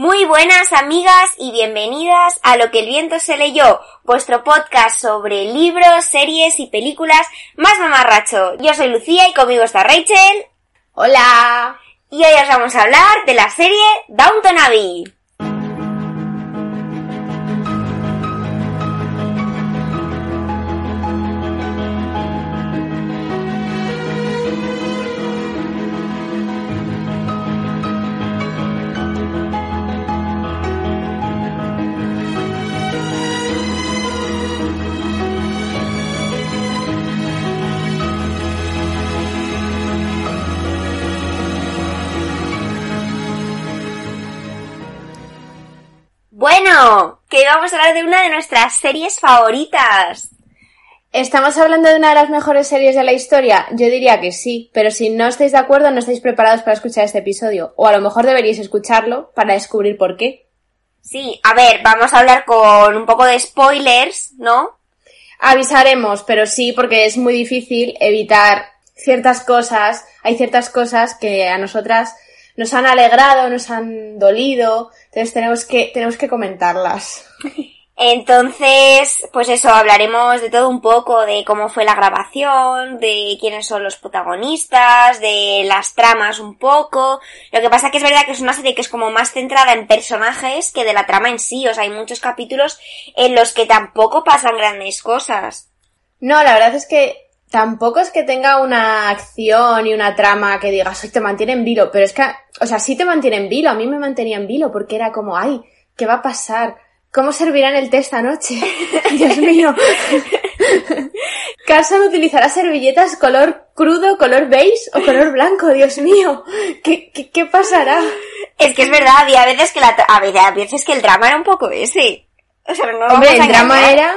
Muy buenas amigas y bienvenidas a Lo que el viento se leyó, vuestro podcast sobre libros, series y películas más mamarracho. Yo soy Lucía y conmigo está Rachel. Hola. Y hoy os vamos a hablar de la serie Downton Abbey. Bueno, que vamos a hablar de una de nuestras series favoritas. ¿Estamos hablando de una de las mejores series de la historia? Yo diría que sí, pero si no estáis de acuerdo no estáis preparados para escuchar este episodio, o a lo mejor deberíais escucharlo para descubrir por qué. Sí, a ver, vamos a hablar con un poco de spoilers, ¿no? Avisaremos, pero sí, porque es muy difícil evitar ciertas cosas. Hay ciertas cosas que a nosotras nos han alegrado, nos han dolido, entonces tenemos que, tenemos que comentarlas. Entonces, pues eso, hablaremos de todo un poco, de cómo fue la grabación, de quiénes son los protagonistas, de las tramas un poco. Lo que pasa que es verdad que es una serie que es como más centrada en personajes que de la trama en sí. O sea, hay muchos capítulos en los que tampoco pasan grandes cosas. No, la verdad es que tampoco es que tenga una acción y una trama que digas, hoy te mantiene en vilo, pero es que, o sea, sí te mantiene en vilo, a mí me mantenía en vilo porque era como, ay, ¿qué va a pasar? ¿Cómo servirán el té esta noche? Dios mío. Carson utilizará servilletas color crudo, color beige o color blanco, Dios mío. ¿Qué, qué, qué pasará? Es que es verdad, había veces que la, a veces, que el drama era un poco ese. O sea, no Hombre, el drama era...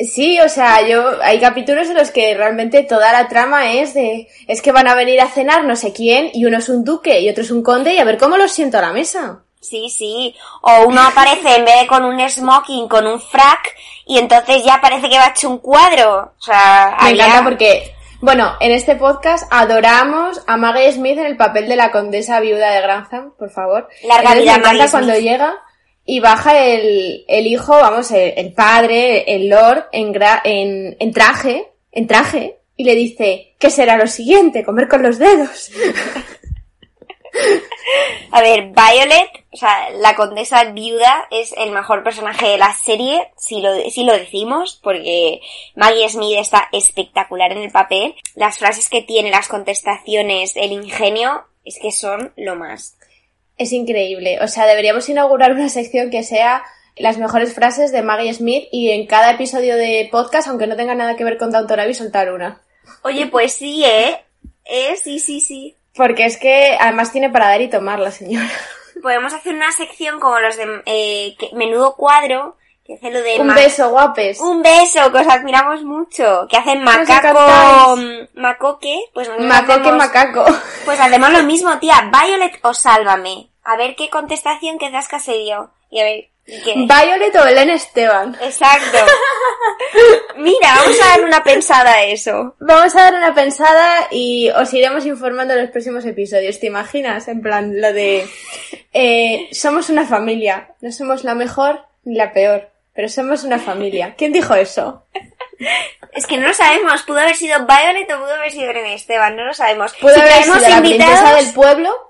Sí, o sea, yo hay capítulos en los que realmente toda la trama es de es que van a venir a cenar no sé quién y uno es un duque y otro es un conde y a ver cómo los siento a la mesa. Sí, sí. O uno aparece en vez de con un smoking, con un frac, y entonces ya parece que va hecho un cuadro. O sea, Me encanta porque, bueno, en este podcast adoramos a Maggie Smith en el papel de la condesa viuda de Grantham, por favor. Larga Entonces vida, me encanta Maggie cuando Smith. llega y baja el, el hijo, vamos, el, padre, el lord, en, gra- en, en traje, en traje, y le dice, ¿qué será lo siguiente? Comer con los dedos. A ver, Violet, o sea, la condesa viuda es el mejor personaje de la serie, si lo, si lo decimos, porque Maggie Smith está espectacular en el papel. Las frases que tiene, las contestaciones, el ingenio, es que son lo más. Es increíble. O sea, deberíamos inaugurar una sección que sea las mejores frases de Maggie Smith y en cada episodio de podcast, aunque no tenga nada que ver con Downton Abbey, soltar una. Oye, pues sí, ¿eh? Eh, sí, sí, sí. Porque es que además tiene para dar y tomar la señora. Podemos hacer una sección como los de eh, que- Menudo Cuadro, que hace lo de... Un beso, guapes. Un beso, que os admiramos mucho. Que hacen macaco... Macoque, pues Macoque hacemos- macaco. Pues hacemos lo mismo, tía. Violet o Sálvame. A ver qué contestación que das serio. Y a ver, ¿y qué? Violet o Belén Esteban. Exacto. Mira, vamos a dar una pensada a eso. Vamos a dar una pensada y os iremos informando en los próximos episodios. ¿Te imaginas? En plan, lo de... eh, somos una familia. No somos la mejor ni la peor. Pero somos una familia. ¿Quién dijo eso? Es que no lo sabemos. Pudo haber sido Violet o pudo haber sido Irene Esteban. No lo sabemos. Puede si haber sido la princesa del pueblo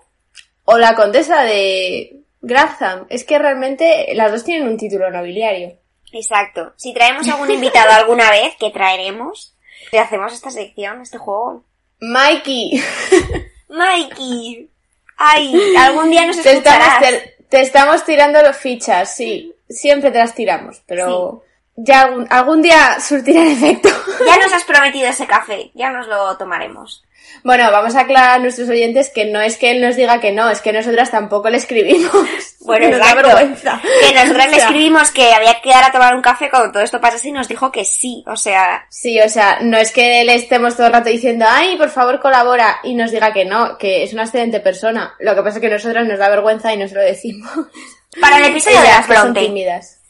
o la condesa de Grantham. Es que realmente las dos tienen un título nobiliario. Exacto. Si traemos algún invitado alguna vez, que traeremos, le hacemos esta sección, este juego. Mikey. Mikey. Ay, algún día nos Te estamos, te, te estamos tirando los fichas, sí. Siempre te las tiramos, pero ya algún, algún día surtirá el efecto. Ya nos has prometido ese café, ya nos lo tomaremos. Bueno, vamos a aclarar a nuestros oyentes que no es que él nos diga que no, es que nosotras tampoco le escribimos. Bueno, Nos da vergüenza. Que nosotros O le escribimos que había que ir a tomar un café cuando todo esto pasase y nos dijo que sí. O sea, Sí, o sea, no es que le estemos todo el rato diciendo, ay, por favor colabora, y nos diga que no, que es una excelente persona. Lo que pasa es que nosotras nos da vergüenza y no se lo decimos. para el episodio de las que son Bronte. tímidas.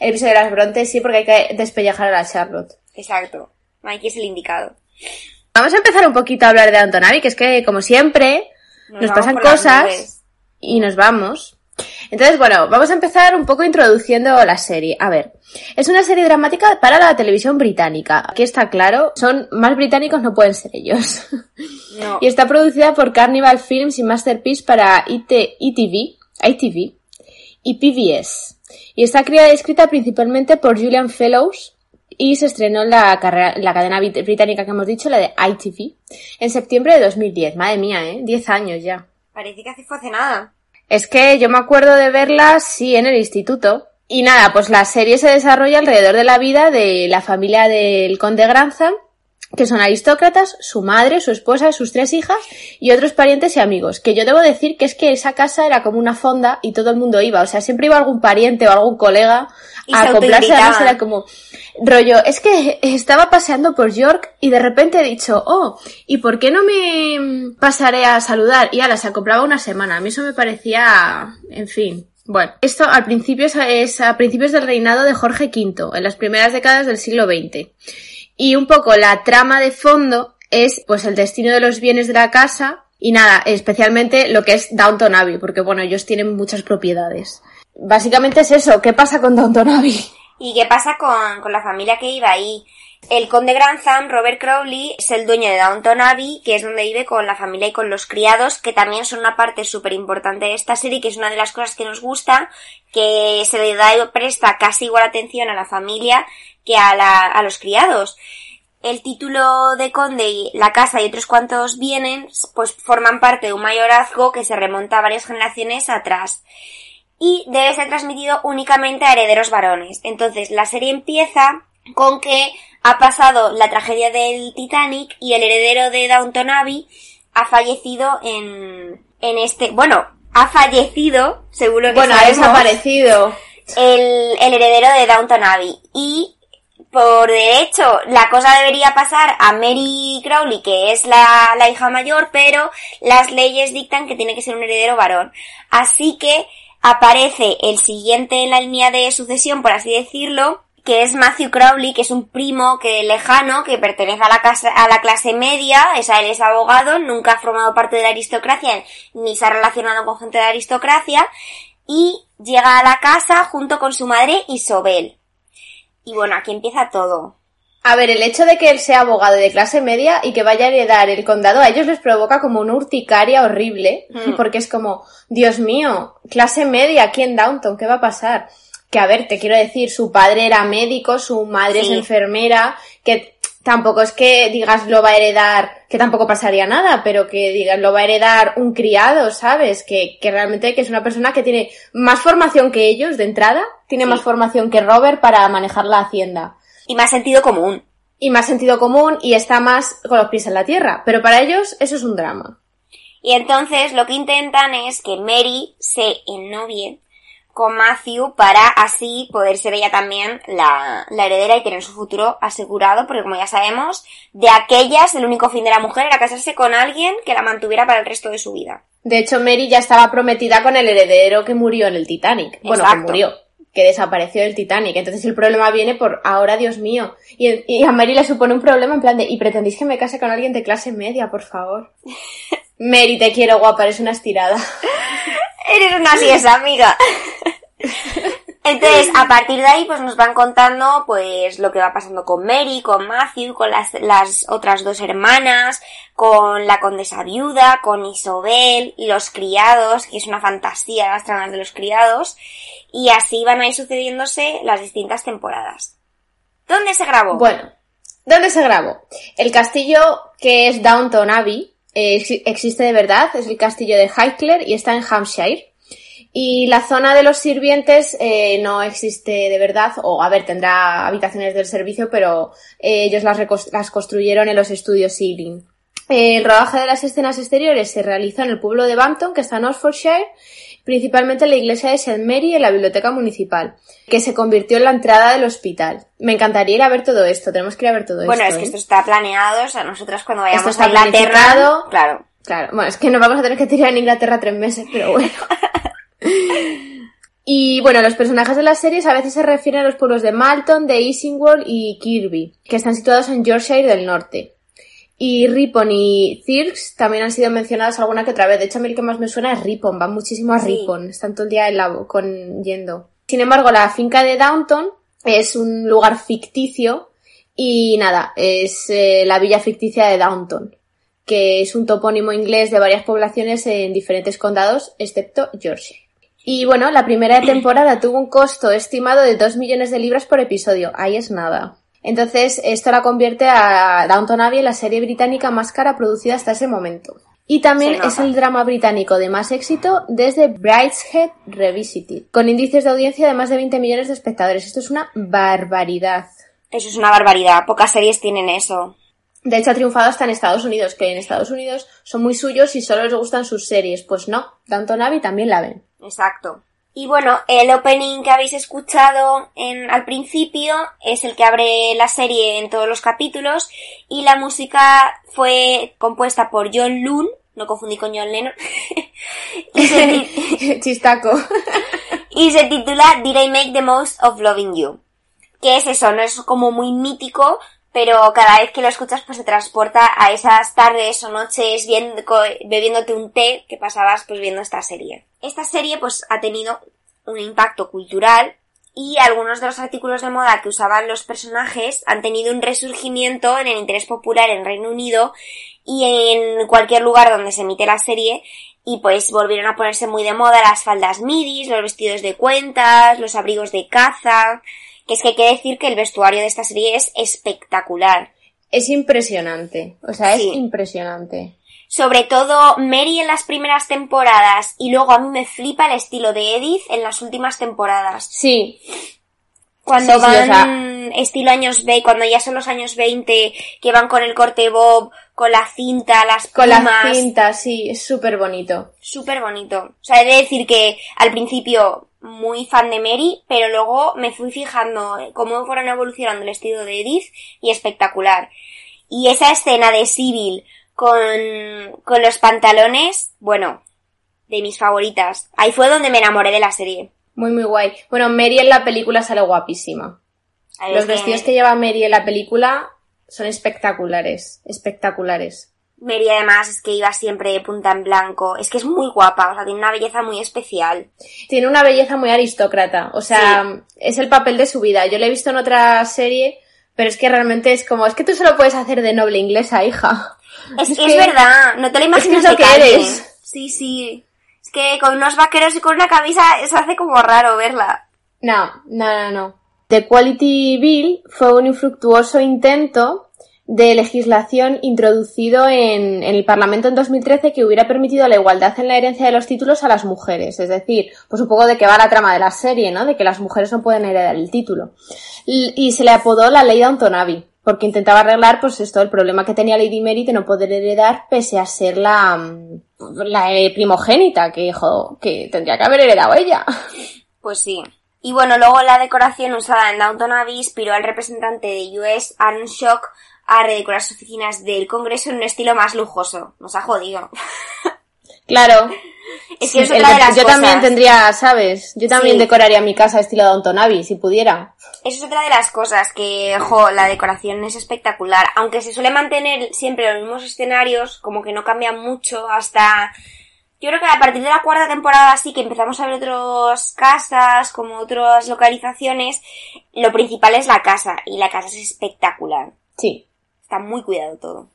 El episodio de las Bronte sí, porque hay que despellejar a la Charlotte. Exacto. Mikey es el indicado. Vamos a empezar un poquito a hablar de Abbey, que es que, como siempre, nos, pasan cosas y nos vamos. Entonces, bueno, vamos a empezar un poco introduciendo la serie. A ver, es una serie dramática para la televisión británica. Aquí está claro, son más británicos no pueden ser ellos. No. y está producida por Carnival Films y Masterpiece para IT, ITV, ITV y PBS. Y está creada y escrita principalmente por Julian Fellows y se estrenó en la, carrera- la cadena brit- británica que hemos dicho, la de ITV, en septiembre de 2010. Madre mía, ¿eh? 10 años ya. Parece que hace fue hace nada. Es que yo me acuerdo de verla, sí, en el instituto. Y nada, pues la serie se desarrolla alrededor de la vida de la familia del conde Grantham, que son aristócratas, su madre, su esposa, sus tres hijas y otros parientes y amigos. Que yo debo decir que es que esa casa era como una fonda y todo el mundo iba. O sea, siempre iba algún pariente o algún colega Y a se acoplarse. Además era como rollo. Es que estaba paseando por York y de repente he dicho, oh, ¿y por qué no me pasaré a saludar? Y ala, se acoplaba una semana. A mí eso me parecía, en fin. Bueno, esto al principio es, es a principios del reinado de Jorge V, en las primeras décadas del siglo XX. Y un poco la trama de fondo es pues el destino de los bienes de la casa y nada, especialmente lo que es Downton Abbey, porque bueno, ellos tienen muchas propiedades. Básicamente es eso, ¿qué pasa con Downton Abbey? ¿Y qué pasa con, con la familia que iba ahí? El conde Grantham, Robert Crowley, es el dueño de Downton Abbey, que es donde vive con la familia y con los criados, que también son una parte súper importante de esta serie, que es una de las cosas que nos gusta, que se le da y presta casi igual atención a la familia que a, la, a los criados. El título de conde y la casa y otros cuantos bienes, pues forman parte de un mayorazgo que se remonta a varias generaciones atrás y debe ser transmitido únicamente a herederos varones. Entonces, la serie empieza con que ha pasado la tragedia del Titanic y el heredero de Downton Abbey ha fallecido en, en este, bueno, ha fallecido, seguro que Bueno, ha desaparecido. el, el heredero de Downton Abbey. Y por derecho, la cosa debería pasar a Mary Crowley, que es la, la hija mayor, pero las leyes dictan que tiene que ser un heredero varón. Así que aparece el siguiente en la línea de sucesión, por así decirlo, que es Matthew Crowley, que es un primo que lejano, que pertenece a la, casa, a la clase media, sea, él es abogado, nunca ha formado parte de la aristocracia, ni se ha relacionado con gente de la aristocracia, y llega a la casa junto con su madre Isobel. Y bueno, aquí empieza todo. A ver, el hecho de que él sea abogado de clase media y que vaya a heredar el condado a ellos les provoca como una urticaria horrible, Mm. porque es como, Dios mío, clase media aquí en Downton, ¿qué va a pasar? Que a ver, te quiero decir, su padre era médico, su madre es enfermera, que tampoco es que digas lo va a heredar, que tampoco pasaría nada, pero que digas lo va a heredar un criado, ¿sabes? Que, que realmente que es una persona que tiene más formación que ellos de entrada, tiene Sí. más formación que Robert para manejar la hacienda Y más sentido común. y más sentido común y está más con los pies en la tierra. Pero para ellos eso es un drama. Y entonces lo que intentan es que Mary se ennovie con Matthew para así poder ser ella también la, la heredera y tener su futuro asegurado, porque como ya sabemos, de aquellas el único fin de la mujer era casarse con alguien que la mantuviera para el resto de su vida. De hecho, Mary ya estaba prometida con el heredero que murió en el Titanic. Bueno, que murió, que desapareció del Titanic. Entonces el problema viene por ahora, Dios mío. Y, y a Mary le supone un problema en plan de, ¿y pretendéis que me case con alguien de clase media, por favor? Mary, te quiero, guapa, eres una estirada. Eres una siesa, amiga. Entonces, a partir de ahí, pues nos van contando, pues, lo que va pasando con Mary, con Matthew, con las, las otras dos hermanas, con la condesa viuda, con Isobel, los criados, que es una fantasía las tramas de los criados, y así van a ir sucediéndose las distintas temporadas. ¿Dónde se grabó? Bueno, ¿dónde se grabó? El castillo que es Downton Abbey eh, existe de verdad, es el castillo de Highclere y está en Hampshire. Y la zona de los sirvientes eh, no existe de verdad, o a ver, tendrá habitaciones del servicio, pero eh, ellos las, construyeron en los estudios Sealing. El rodaje de las escenas exteriores se realizó en el pueblo de Bampton, que está en Oxfordshire, principalmente en la iglesia de St. Mary y en la biblioteca municipal, que se convirtió en la entrada del hospital. Me encantaría ir a ver todo esto, tenemos que ir a ver todo esto. Bueno, es que ¿eh? esto está planeado, o sea, nosotras cuando vayamos a Inglaterra, claro. Claro, bueno, es que nos vamos a tener que tirar en Inglaterra tres meses, pero bueno. Y bueno, los personajes de las series a veces se refieren a los pueblos de Malton, de Isingworth y Kirby, que están situados en Yorkshire del norte. Y Ripon y Thirks también han sido mencionados alguna que otra vez. De hecho, a mí el que más me suena es Ripon, van muchísimo a Ripon, están todo el día en la, con, yendo. Sin embargo, la finca de Downton es un lugar ficticio y nada, es eh, la villa ficticia de Downton, que es un topónimo inglés de varias poblaciones en diferentes condados, excepto Yorkshire. Y bueno, la primera temporada tuvo un costo estimado de 2 millones de libras por episodio. Ahí es nada. Entonces, esto la convierte a Downton Abbey en la serie británica más cara producida hasta ese momento. Y también es el drama británico de más éxito desde Brideshead Revisited, con índices de audiencia de más de 20 millones de espectadores. Esto es una barbaridad. Eso es una barbaridad. Pocas series tienen eso. De hecho, ha triunfado hasta en Estados Unidos, que en Estados Unidos son muy suyos y solo les gustan sus series. Pues no, Downton Abbey también la ven. Exacto. Y bueno, el opening que habéis escuchado en, al principio es el que abre la serie en todos los capítulos y la música fue compuesta por John Loon, no confundí con John Lennon, y se chistaco. y se titula Did I Make the Most of Loving You? Que es eso, no es como muy mítico, pero cada vez que lo escuchas pues se transporta a esas tardes o noches viendo, bebiéndote un té que pasabas pues viendo esta serie. Esta serie pues ha tenido un impacto cultural y algunos de los artículos de moda que usaban los personajes han tenido un resurgimiento en el interés popular en Reino Unido y en cualquier lugar donde se emite la serie y pues volvieron a ponerse muy de moda las faldas midis, los vestidos de cuentas, los abrigos de caza, que es que hay que decir que el vestuario de esta serie es espectacular. Es impresionante, o sea, es impresionante. Sobre todo Mary en las primeras temporadas y luego a mí me flipa el estilo de Edith en las últimas temporadas. Sí. Cuando van estilo años 20, cuando ya son los años 20, que van con el corte bob, con la cinta, las Con la cinta, sí, es súper bonito. Súper bonito. O sea, he de decir que al principio muy fan de Mary, pero luego me fui fijando cómo fueron evolucionando el estilo de Edith y espectacular. Y esa escena de Sibyl con, con los pantalones, bueno, de mis favoritas. Ahí fue donde me enamoré de la serie. Muy, muy guay. Bueno, Mary en la película sale guapísima. Los vestidos que lleva Mary en la película son espectaculares, espectaculares. Mary además es que iba siempre de punta en blanco. Es que es muy guapa, o sea, tiene una belleza muy especial. Tiene una belleza muy aristócrata, o sea, es el papel de su vida. Yo la he visto en otra serie, pero es que realmente es como, es que tú solo puedes hacer de noble inglesa, hija. Es, es, es verdad, no te lo imaginas es que, eres. Sí, sí. Es que con unos vaqueros y con una camisa se hace como raro verla. No, no, no, no. The Quality Bill fue un infructuoso intento de legislación introducido en, el Parlamento en 2013 que hubiera permitido la igualdad en la herencia de los títulos a las mujeres. Es decir, pues un poco de que va la trama de la serie, ¿no? De que las mujeres no pueden heredar el título. Y, se le apodó la ley de Antonavi, porque intentaba arreglar, pues esto, el problema que tenía Lady Mary de no poder heredar pese a ser la, la eh, primogénita, que, hijo, que tendría que haber heredado ella. Pues sí. Y bueno, luego la decoración usada en Downton Abbey inspiró al representante de US, Aaron Shock, a redecorar sus oficinas del Congreso en un estilo más lujoso. Nos ha jodido. Claro. Es que yo también tendría, ¿sabes? Yo también decoraría mi casa estilo Downton Abbey, si pudiera. Eso es otra de las cosas que, jo, la decoración es espectacular. Aunque se suele mantener siempre los mismos escenarios, como que no cambian mucho hasta Yo creo que a partir de la cuarta temporada sí que empezamos a ver otras casas, como otras localizaciones. Lo principal es la casa, y la casa es espectacular. Sí. Está muy cuidado todo.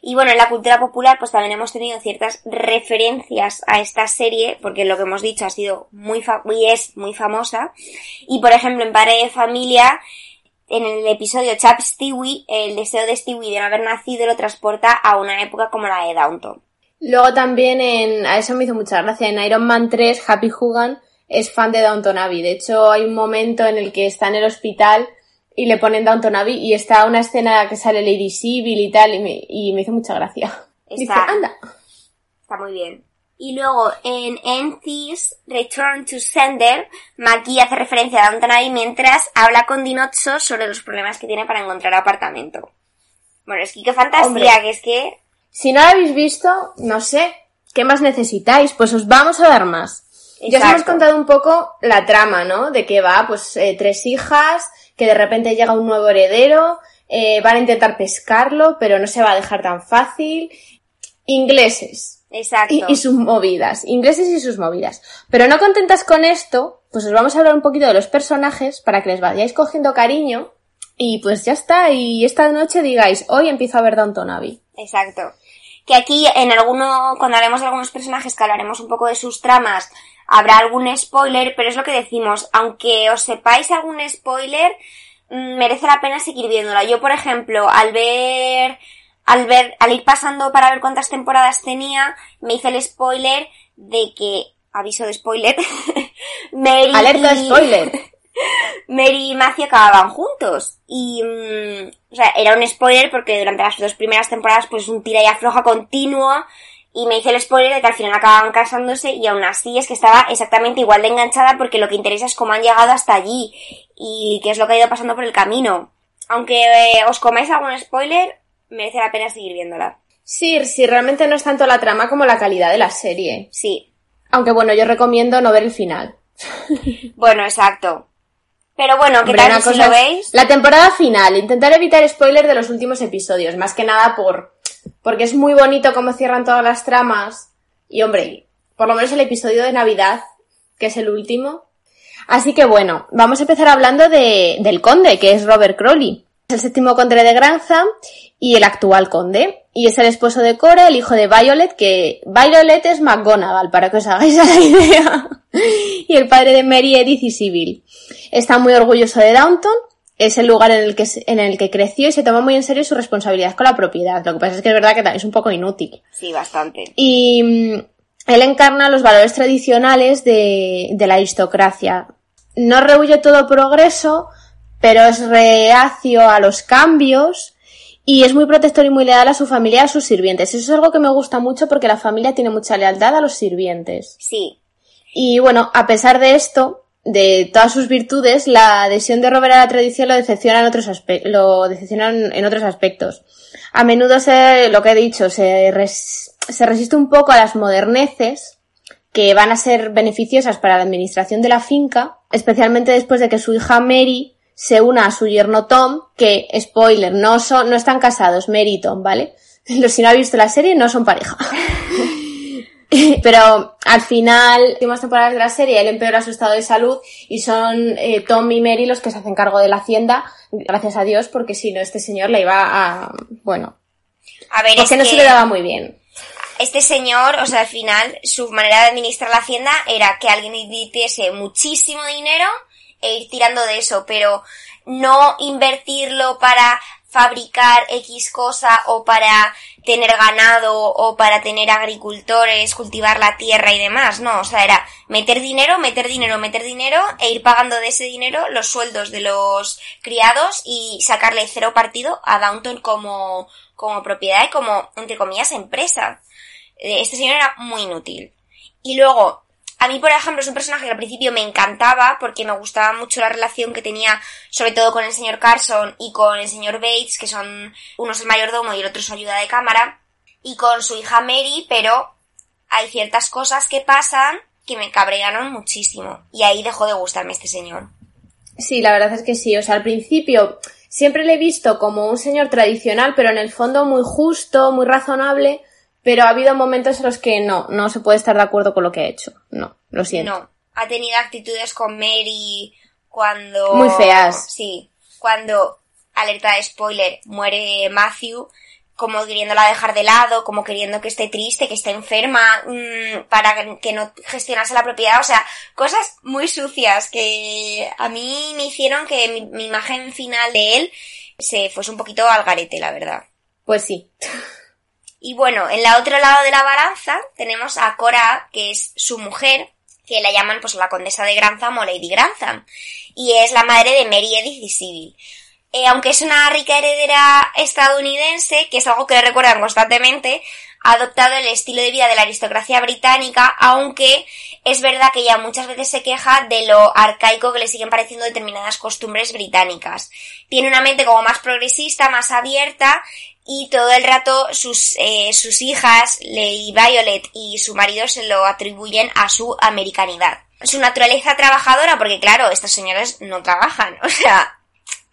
Y bueno, en la cultura popular pues también hemos tenido ciertas referencias a esta serie, porque lo que hemos dicho ha sido muy y es muy famosa. Y por ejemplo, en Padre de Familia, en el episodio Chap Stewie, el deseo de Stewie de no haber nacido lo transporta a una época como la de Downton. Luego también en, a eso me hizo mucha gracia, en Iron Man 3, Happy Hogan es fan de Downton Abbey. De hecho, hay un momento en el que está en el hospital y le ponen Downton Abbey y está una escena que sale Lady Sibyl y tal y me, y me hizo mucha gracia. Está, anda. Está muy bien. Y luego en Enthys Return to Sender, Maki hace referencia a Downton Abbey mientras habla con Dinotso sobre los problemas que tiene para encontrar apartamento. Bueno, es que qué fantasía, que es que si no lo habéis visto, no sé, ¿qué más necesitáis? Pues os vamos a dar más. Ya os hemos contado un poco la trama, ¿no? De que va, pues, eh, tres hijas, que de repente llega un nuevo heredero, eh, van a intentar pescarlo, pero no se va a dejar tan fácil. Ingleses. Exacto. Y, y, sus movidas. Ingleses y sus movidas. Pero no contentas con esto, pues os vamos a hablar un poquito de los personajes para que les vayáis cogiendo cariño. Y pues ya está. Y esta noche digáis, hoy empiezo a ver Downton Abbey. Exacto. Que aquí en alguno, cuando hablemos de algunos personajes que hablaremos un poco de sus tramas, habrá algún spoiler, pero es lo que decimos, aunque os sepáis algún spoiler, mm, merece la pena seguir viéndola. Yo, por ejemplo, al ver, al ver, al ir pasando para ver cuántas temporadas tenía, me hice el spoiler de que, aviso de spoiler, Mary Alerta de spoiler. Mary y acababan juntos. Y, mm, o sea, era un spoiler porque durante las dos primeras temporadas pues un tira y afloja continuo. Y me hice el spoiler de que al final acababan casándose y aún así es que estaba exactamente igual de enganchada porque lo que interesa es cómo han llegado hasta allí y qué es lo que ha ido pasando por el camino. Aunque eh, os comáis algún spoiler, merece la pena seguir viéndola. Sí, sí, realmente no es tanto la trama como la calidad de la serie. Sí. Aunque bueno, yo recomiendo no ver el final. bueno, exacto. Pero bueno, ¿qué tal si lo veis? La temporada final, intentar evitar spoilers de los últimos episodios, más que nada por porque es muy bonito cómo cierran todas las tramas y hombre, por lo menos el episodio de Navidad, que es el último. Así que bueno, vamos a empezar hablando de, del conde, que es Robert Crowley. Es el séptimo conde de Grantham y el actual conde. Y es el esposo de Cora, el hijo de Violet, que Violet es McGonagall, para que os hagáis la idea. y el padre de Mary, Edith y Sybil. Está muy orgulloso de Downton, es el lugar en el que, en el que creció y se toma muy en serio su responsabilidad con la propiedad. Lo que pasa es que es verdad que es un poco inútil. Sí, bastante. Y mm, él encarna los valores tradicionales de, de la aristocracia. No rehuye todo progreso, pero es reacio a los cambios y es muy protector y muy leal a su familia y a sus sirvientes. Eso es algo que me gusta mucho porque la familia tiene mucha lealtad a los sirvientes. Sí. Y bueno, a pesar de esto, de todas sus virtudes, la adhesión de Robert a la tradición lo decepciona en otros, lo en otros aspectos. A menudo se, lo que he dicho, se, se resiste un poco a las moderneces que van a ser beneficiosas para la administración de la finca, especialmente después de que su hija Mary se una a su yerno Tom, que, spoiler, no son, no están casados, Mary y Tom, ¿vale? Si no ha visto la serie, no son pareja. Pero al final, últimas temporadas de la serie, él empeora su estado de salud y son eh, Tom y Mary los que se hacen cargo de la hacienda, gracias a Dios, porque si no, este señor le iba a, bueno, a ver, porque no se le daba muy bien. Este señor, o sea, al final, su manera de administrar la hacienda era que alguien invirtiese muchísimo dinero e ir tirando de eso, pero no invertirlo para fabricar X cosa o para tener ganado o para tener agricultores, cultivar la tierra y demás, no, o sea, era meter dinero, meter dinero, meter dinero e ir pagando de ese dinero los sueldos de los criados y sacarle cero partido a Downton como, como propiedad y como, entre comillas, empresa. Este señor era muy inútil. Y luego, a mí, por ejemplo, es un personaje que al principio me encantaba porque me gustaba mucho la relación que tenía, sobre todo con el señor Carson y con el señor Bates, que son uno es el mayordomo y el otro su ayuda de cámara, y con su hija Mary, pero hay ciertas cosas que pasan que me cabrearon muchísimo y ahí dejó de gustarme este señor. Sí, la verdad es que sí. O sea, al principio siempre le he visto como un señor tradicional, pero en el fondo muy justo, muy razonable, pero ha habido momentos en los que no, no se puede estar de acuerdo con lo que ha hecho. No, lo siento. No, ha tenido actitudes con Mary cuando... Muy feas. Sí, cuando, alerta de spoiler, muere Matthew, como queriéndola dejar de lado, como queriendo que esté triste, que esté enferma, mmm, para que no gestionase la propiedad, o sea, cosas muy sucias que a mí me hicieron que mi, mi imagen final de él se fuese un poquito al garete, la verdad. Pues sí. Y bueno, en la otro lado de la balanza tenemos a Cora, que es su mujer, que la llaman pues la condesa de Grantham o Lady Grantham, y es la madre de Mary Edith y Sybil. Eh, aunque es una rica heredera estadounidense, que es algo que recuerdan constantemente, ha adoptado el estilo de vida de la aristocracia británica, aunque es verdad que ella muchas veces se queja de lo arcaico que le siguen pareciendo determinadas costumbres británicas. Tiene una mente como más progresista, más abierta, y todo el rato sus, eh, sus hijas, Lady Violet y su marido se lo atribuyen a su americanidad. Su naturaleza trabajadora, porque claro, estas señoras no trabajan, o sea,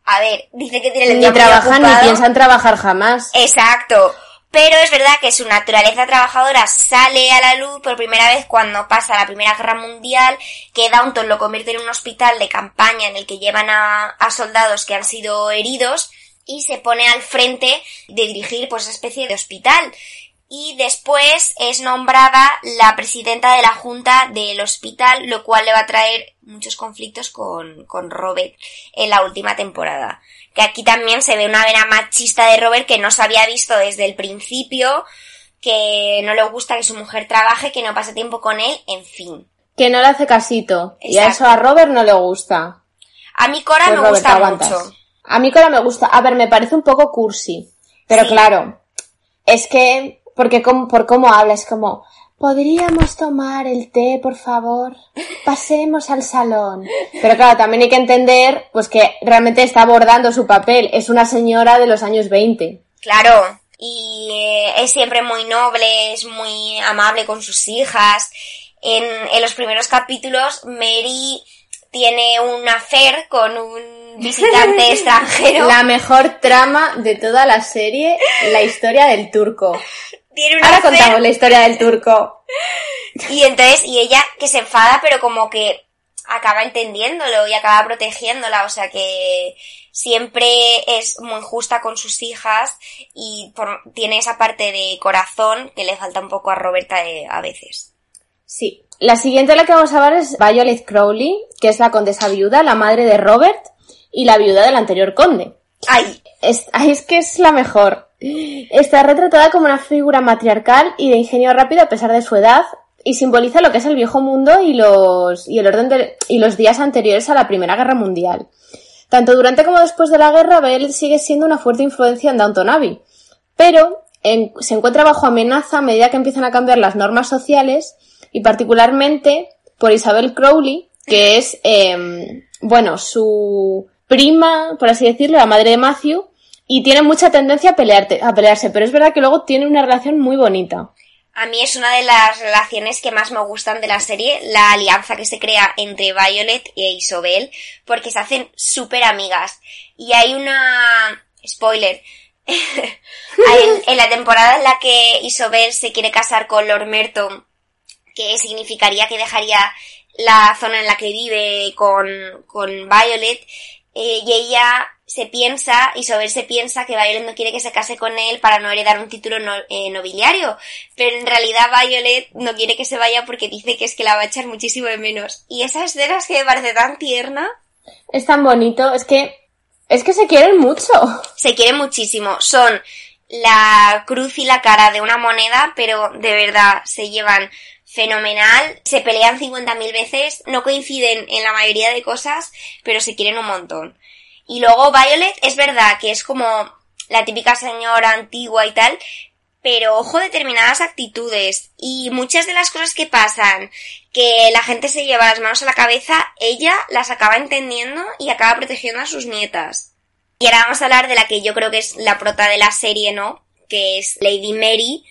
a ver, dice que tiene el Ni trabajan ni piensan trabajar jamás. Exacto. Pero es verdad que su naturaleza trabajadora sale a la luz por primera vez cuando pasa la Primera Guerra Mundial, que Downton lo convierte en un hospital de campaña en el que llevan a, a soldados que han sido heridos y se pone al frente de dirigir pues esa especie de hospital y después es nombrada la presidenta de la junta del hospital, lo cual le va a traer muchos conflictos con, con Robert en la última temporada. Que aquí también se ve una vena machista de Robert que no se había visto desde el principio, que no le gusta que su mujer trabaje, que no pase tiempo con él, en fin. Que no le hace casito. Y a eso a Robert no le gusta. A mí Cora Pues me Robert, gusta mucho. A mí Cora me gusta. A ver, me parece un poco cursi. Pero Sí. claro, es que, porque como, por cómo habla, es como, ¿podríamos tomar el té, por favor? Pasemos al salón. Pero claro, también hay que entender, pues que realmente está abordando su papel. Es una señora de los años 20. Claro, y eh, es siempre muy noble, es muy amable con sus hijas. En, en los primeros capítulos, Mary tiene un affair con un visitante extranjero. La mejor trama de toda la serie, la historia del turco. Tiene un Ahora affair contamos la historia del turco. y entonces, y ella que se enfada, pero como que acaba entendiéndolo y acaba protegiéndola, o sea que siempre es muy justa con sus hijas y por- tiene esa parte de corazón que le falta un poco a Roberta eh, a veces. Sí. La siguiente a la que vamos a hablar es Violet Crowley, que es la condesa viuda, la madre de Robert y la viuda del anterior conde. ¡Ay! Es, ay, es que es la mejor. Está retratada como una figura matriarcal y de ingenio rápido a pesar de su edad y simboliza lo que es el viejo mundo y los, y el orden de, y los días anteriores a la Primera Guerra Mundial. Tanto durante como después de la guerra, Violet sigue siendo una fuerte influencia en Downton Abbey, pero en- se encuentra bajo amenaza a medida que empiezan a cambiar las normas sociales y particularmente por Isabel Crowley, que es, em, bueno, su prima, por así decirlo, la madre de Matthew, y tiene mucha tendencia a, pelearte, a pelearse, pero es verdad que luego tiene una relación muy bonita. A mí es una de las relaciones que más me gustan de la serie, la alianza que se crea entre Violet e Isobel, porque se hacen súper amigas. Y hay una... spoiler. en, la temporada en la que Isobel se quiere casar con Lord Merton, que significaría que dejaría la zona en la que vive con, con Violet, eh, y ella se piensa, Isobel se piensa que Violet no quiere que se case con él para no heredar un título no- eh, nobiliario, pero en realidad Violet no quiere que se vaya porque dice que es que la va a echar muchísimo de menos. Y esa escena es que me parece tan tierna, Es tan bonito, es que, es que se quieren mucho. se quieren muchísimo, son la cruz y la cara de una moneda, pero de verdad se llevan fenomenal, se pelean 50.000 veces, no coinciden en la mayoría de cosas, pero se quieren un montón. Y luego Violet es verdad que es como la típica señora antigua y tal, pero ojo determinadas actitudes y muchas de las cosas que pasan, que la gente se lleva las manos a la cabeza, ella las acaba entendiendo y acaba protegiendo a sus nietas. Y ahora vamos a hablar de la que yo creo que es la prota de la serie, ¿no? Que es Lady Mary,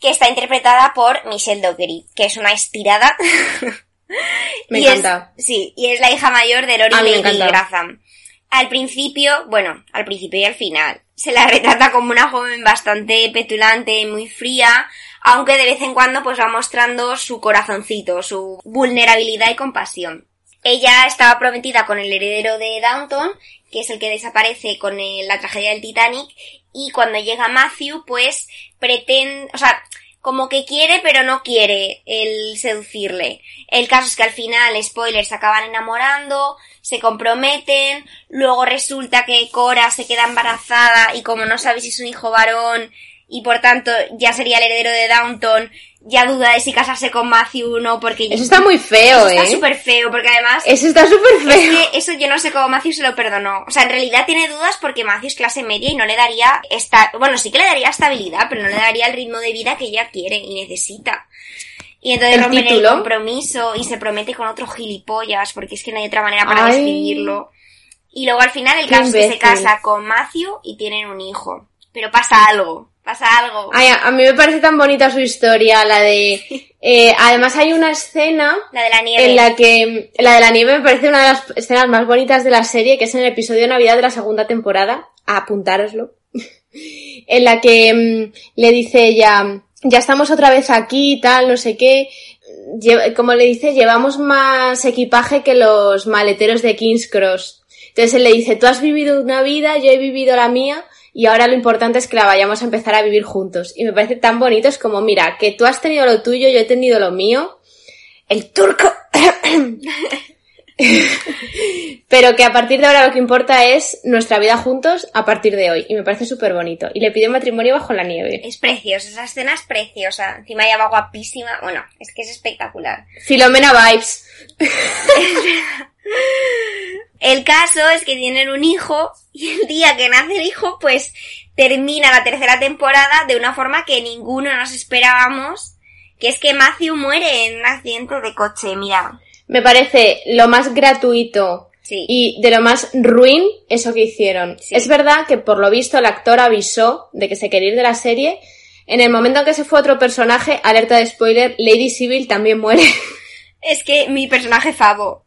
que está interpretada por Michelle Dockery, que es una estirada. Me Y encanta. Es, sí, y es la hija mayor de Lori Lady. Graham. Al principio, bueno, al principio y al final, se la retrata como una joven bastante petulante, muy fría, aunque de vez en cuando pues va mostrando su corazoncito, su vulnerabilidad y compasión. Ella estaba prometida con el heredero de Downton, que es el que desaparece con la tragedia del Titanic, y cuando llega Matthew, pues pretende, o sea, como que quiere pero no quiere el seducirle. El caso es que al final, spoilers, se acaban enamorando, se comprometen, luego resulta que Cora se queda embarazada y como no sabe si es un hijo varón y por tanto ya sería el heredero de Downton, ya duda de si casarse con Matthew o no, porque... Eso está muy feo, eso ¿eh? Está súper feo, porque además... Eso está súper feo. Es que eso yo no sé cómo Matthew se lo perdonó. O sea, en realidad tiene dudas porque Matthew es clase media y no le daría... Esta... Bueno, sí que le daría estabilidad, pero no le daría el ritmo de vida que ella quiere y necesita. Y entonces ¿El rompen el compromiso y se promete con otro gilipollas, porque es que no hay otra manera para Ay. describirlo. Y luego al final el caso es que se casa con Matthew y tienen un hijo. Pero pasa algo, pasa algo. Ay, a mí me parece tan bonita su historia, la de... eh, además hay una escena La de la nieve. en la que... La de la nieve me parece una de las escenas más bonitas de la serie, que es en el episodio de Navidad de la segunda temporada. A apuntároslo. en la que mm, le dice ella, ya estamos otra vez aquí, tal, no sé qué. Como le dice, llevamos más equipaje que los maleteros de King's Cross. Entonces él le dice, tú has vivido una vida, yo he vivido la mía, y ahora lo importante es que la vayamos a empezar a vivir juntos. Y me parece tan bonito, es como, mira, que tú has tenido lo tuyo, yo he tenido lo mío. El turco. Pero que a partir de ahora lo que importa es nuestra vida juntos a partir de hoy. Y me parece súper bonito. Y le pidió matrimonio bajo la nieve. Es preciosa, esa escena es preciosa. Encima ella va guapísima. Bueno, es que es espectacular. Filomena Vibes. El caso es que tienen un hijo y el día que nace el hijo, pues termina la tercera temporada de una forma que ninguno nos esperábamos, que es que Matthew muere en un accidente de coche, mira. Me parece lo más gratuito Sí. y de lo más ruin eso que hicieron. Sí. Es verdad que por lo visto el actor avisó de que se quería ir de la serie. En el momento en que se fue otro personaje, alerta de spoiler, Lady Civil también muere. Es que mi personaje favo.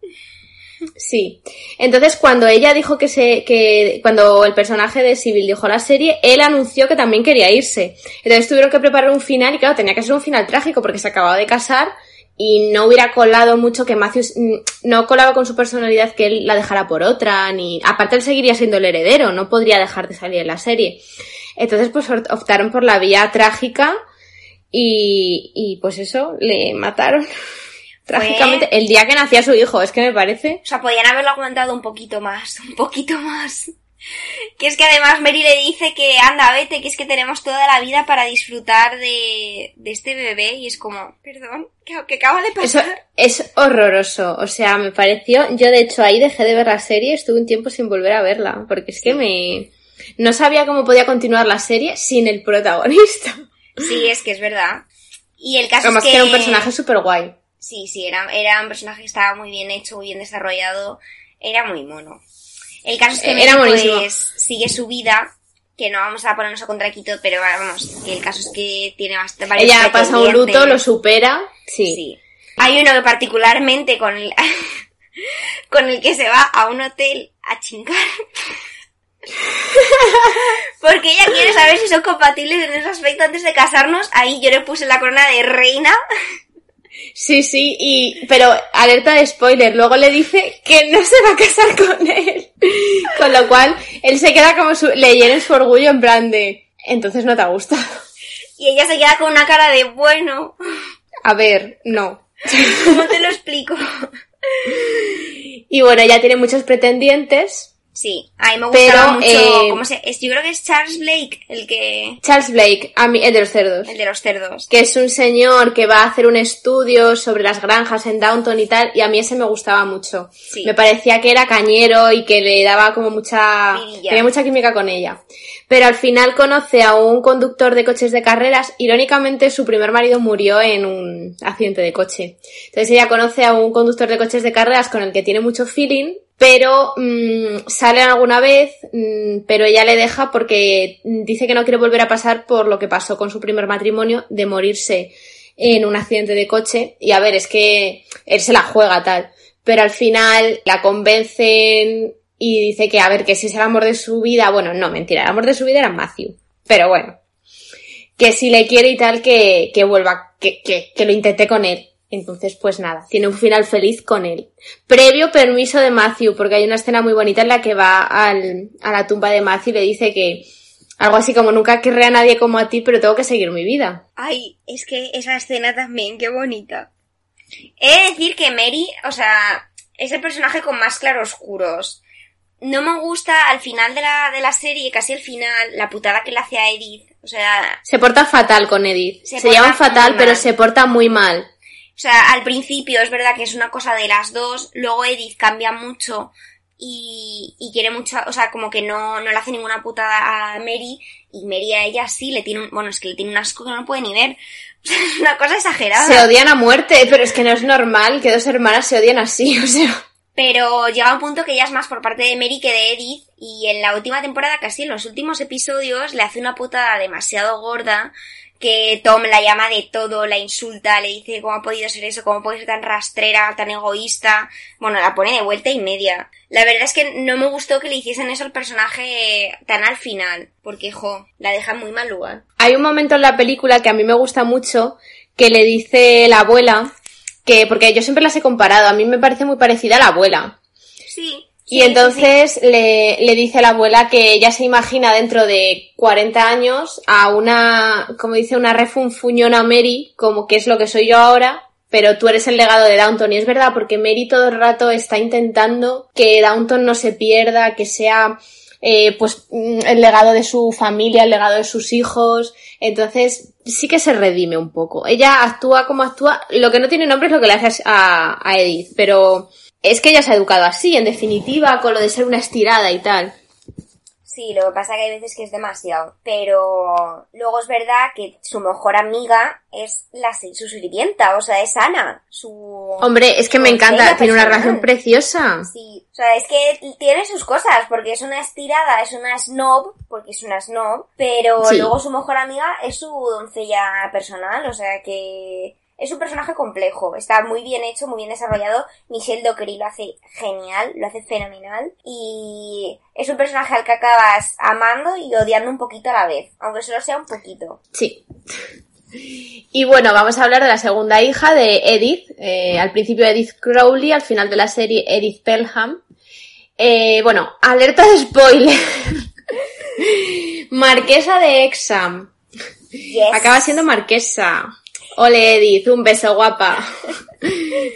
Sí. Entonces, cuando ella dijo que se, que, cuando el personaje de Civil dijo la serie, él anunció que también quería irse. Entonces tuvieron que preparar un final y claro, tenía que ser un final trágico porque se acababa de casar y no hubiera colado mucho que Matthew mm, no colaba con su personalidad que él la dejara por otra, ni, aparte él seguiría siendo el heredero, no podría dejar de salir en la serie. Entonces, pues optaron por la vía trágica y, y pues eso, le mataron. Trágicamente, el día que nacía su hijo, es que me parece. O sea, podían haberlo aguantado un poquito más, un poquito más. Que es que además Mary le dice que anda, vete, que es que tenemos toda la vida para disfrutar de, de este bebé y es como, perdón, ¿qué, qué acaba de Eso pasar? es horroroso. O sea, me pareció. Yo, de hecho, ahí dejé de ver la serie, estuve un tiempo sin volver a verla. Porque es que me. No sabía cómo podía continuar la serie sin el protagonista. Sí, es que es verdad. Y el caso Además es que que... era un personaje súper guay. Sí, sí, era, era un personaje que estaba muy bien hecho, muy bien desarrollado. Era muy mono. El caso es que Era Mary, monísimo. pues, sigue su vida, que no vamos a ponernos a contraquito, pero vamos, que el caso es que tiene bastante varios Ella pasa un luto, lo supera. Sí. Sí. Hay uno que particularmente con el, con el que se va a un hotel a chingar. Porque ella quiere saber si son compatibles en ese aspecto antes de casarnos. Ahí yo le puse la corona de reina. Sí, sí, y, pero alerta de spoiler, luego le dice que no se va a casar con él. Con lo cual, él se queda como su, le hieren su orgullo en plan de, entonces no te ha gustado. Y ella se queda con una cara de bueno. A ver, no. ¿Cómo te lo explico? Y bueno, ella tiene muchos pretendientes. Sí, a mí me gustaba Pero, mucho. eh, ¿Cómo se? es- Yo creo que es Charles Blake el que. Charles Blake, a mí, el de los cerdos. El de los cerdos. Que es un señor que va a hacer un estudio sobre las granjas en Downton y tal, y a mí ese me gustaba mucho. Sí. Me parecía que era cañero y que le daba como mucha... Tenía mucha química con ella. Pero al final conoce a un conductor de coches de carreras. Irónicamente, su primer marido murió en un accidente de coche. Entonces ella conoce a un conductor de coches de carreras con el que tiene mucho feeling, pero mm, salen alguna vez, mm, pero ella le deja porque dice que no quiere volver a pasar por lo que pasó con su primer matrimonio, de morirse en un accidente de coche. Y a ver, es que él se la juega tal. Pero al final la convencen y dice que, a ver, que si es el amor de su vida, bueno, no, mentira, el amor de su vida era Matthew. Pero bueno. que si le quiere y tal, que, que vuelva, que, que, que lo intente con él. Entonces, pues nada, tiene un final feliz con él. Previo permiso de Matthew, porque hay una escena muy bonita en la que va al, a la tumba de Matthew y le dice que algo así como nunca querré a nadie como a ti, pero tengo que seguir mi vida. Ay, es que esa escena también, qué bonita. He de decir que Mary, o sea, es el personaje con más claroscuros. No me gusta al final de la, de la serie, casi al final, la putada que le hace a Edith. O sea, Se porta fatal con Edith. Se Se, llaman fatal, pero se porta muy mal. O sea, al principio es verdad que es una cosa de las dos, luego Edith cambia mucho y, y quiere mucho, o sea, como que no, no le hace ninguna putada a Mary y Mary a ella sí le tiene un, bueno, es que le tiene un asco que no puede ni ver. O sea, es una cosa exagerada. Se odian a muerte, pero es que no es normal que dos hermanas se odien así, o sea. Pero llega un punto que ya es más por parte de Mary que de Edith y en la última temporada, casi en los últimos episodios, le hace una putada demasiado gorda que Tom la llama de todo, la insulta, le dice cómo ha podido ser eso, cómo puede ser tan rastrera, tan egoísta. Bueno, la pone de vuelta y media. La verdad es que no me gustó que le hiciesen eso al personaje tan al final, porque, jo, la deja en muy mal lugar. Hay un momento en la película que a mí me gusta mucho que le dice la abuela que, porque yo siempre las he comparado, a mí me parece muy parecida a la abuela. Sí. Y entonces Le, le dice a la abuela que ella se imagina dentro de 40 años a una, como dice, una refunfuñona Mary, como que es lo que soy yo ahora, pero tú eres el legado de Downton. Y es verdad, porque Mary todo el rato está intentando que Downton no se pierda, que sea eh, pues mm, el legado de su familia, el legado de sus hijos. Entonces sí que se redime un poco. Ella actúa como actúa. Lo que no tiene nombre es lo que le hace a, a Edith, pero es que ella se ha educado así, en definitiva, con lo de ser una estirada y tal. Sí, lo que pasa que hay veces que es demasiado. Pero luego es verdad que su mejor amiga es la su sirvienta, o sea, es Ana. Su. Hombre, es que me encanta, tiene una relación preciosa. Sí, o sea, es que tiene sus cosas, porque es una estirada, es una snob, porque es una snob, pero Sí. luego su mejor amiga es su doncella personal, o sea que es un personaje complejo, está muy bien hecho, muy bien desarrollado, Michelle Dockery lo hace genial, lo hace fenomenal, y es un personaje al que acabas amando y odiando un poquito a la vez, aunque solo sea un poquito. Sí. Y bueno, vamos a hablar de la segunda hija de Edith. eh, al principio Edith Crowley, al final de la serie Edith Pelham. Eh, bueno, alerta de spoiler. Marquesa de Exam. Yes. Acaba siendo marquesa. Ole Edith, un beso guapa.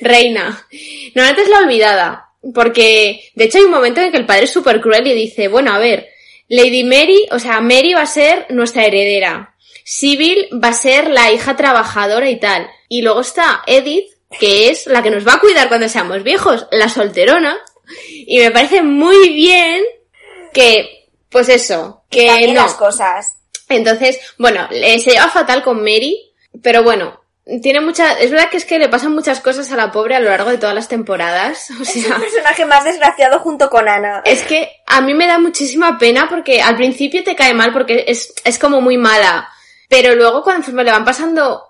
Reina. No, antes la olvidada. Porque, de hecho, hay un momento en que el padre es súper cruel y dice, bueno, a ver, Lady Mary, o sea, Mary va a ser nuestra heredera. Sibyl va a ser la hija trabajadora y tal. Y luego está Edith, que es la que nos va a cuidar cuando seamos viejos, la solterona. Y me parece muy bien que, pues eso, que También no. las cosas. Entonces, bueno, eh, se lleva fatal con Mary, pero bueno, tiene mucha, es verdad que es que le pasan muchas cosas a la pobre a lo largo de todas las temporadas, o Es el sea, personaje más desgraciado junto con Ana. es que a mí me da muchísima pena porque al principio te cae mal porque es, es como muy mala, pero luego cuando le van pasando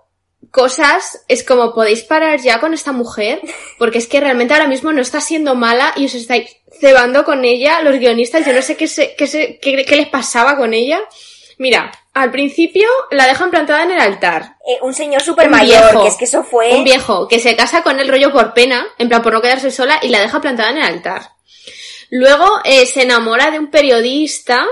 cosas, es como podéis parar ya con esta mujer, porque es que realmente ahora mismo no está siendo mala y os estáis cebando con ella, los guionistas, yo no sé qué, se, qué, se- qué- qué les pasaba con ella. Mira, al principio la dejan plantada en el altar. Eh, un señor súper mayor, que es que eso fue... Un viejo que se casa con el rollo por pena, en plan por no quedarse sola, y la deja plantada en el altar. Luego eh, se enamora de un periodista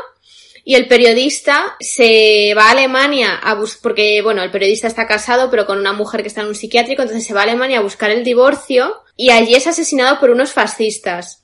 y el periodista se va a Alemania a bus porque, bueno, el periodista está casado pero con una mujer que está en un psiquiátrico, entonces se va a Alemania a buscar el divorcio y allí es asesinado por unos fascistas.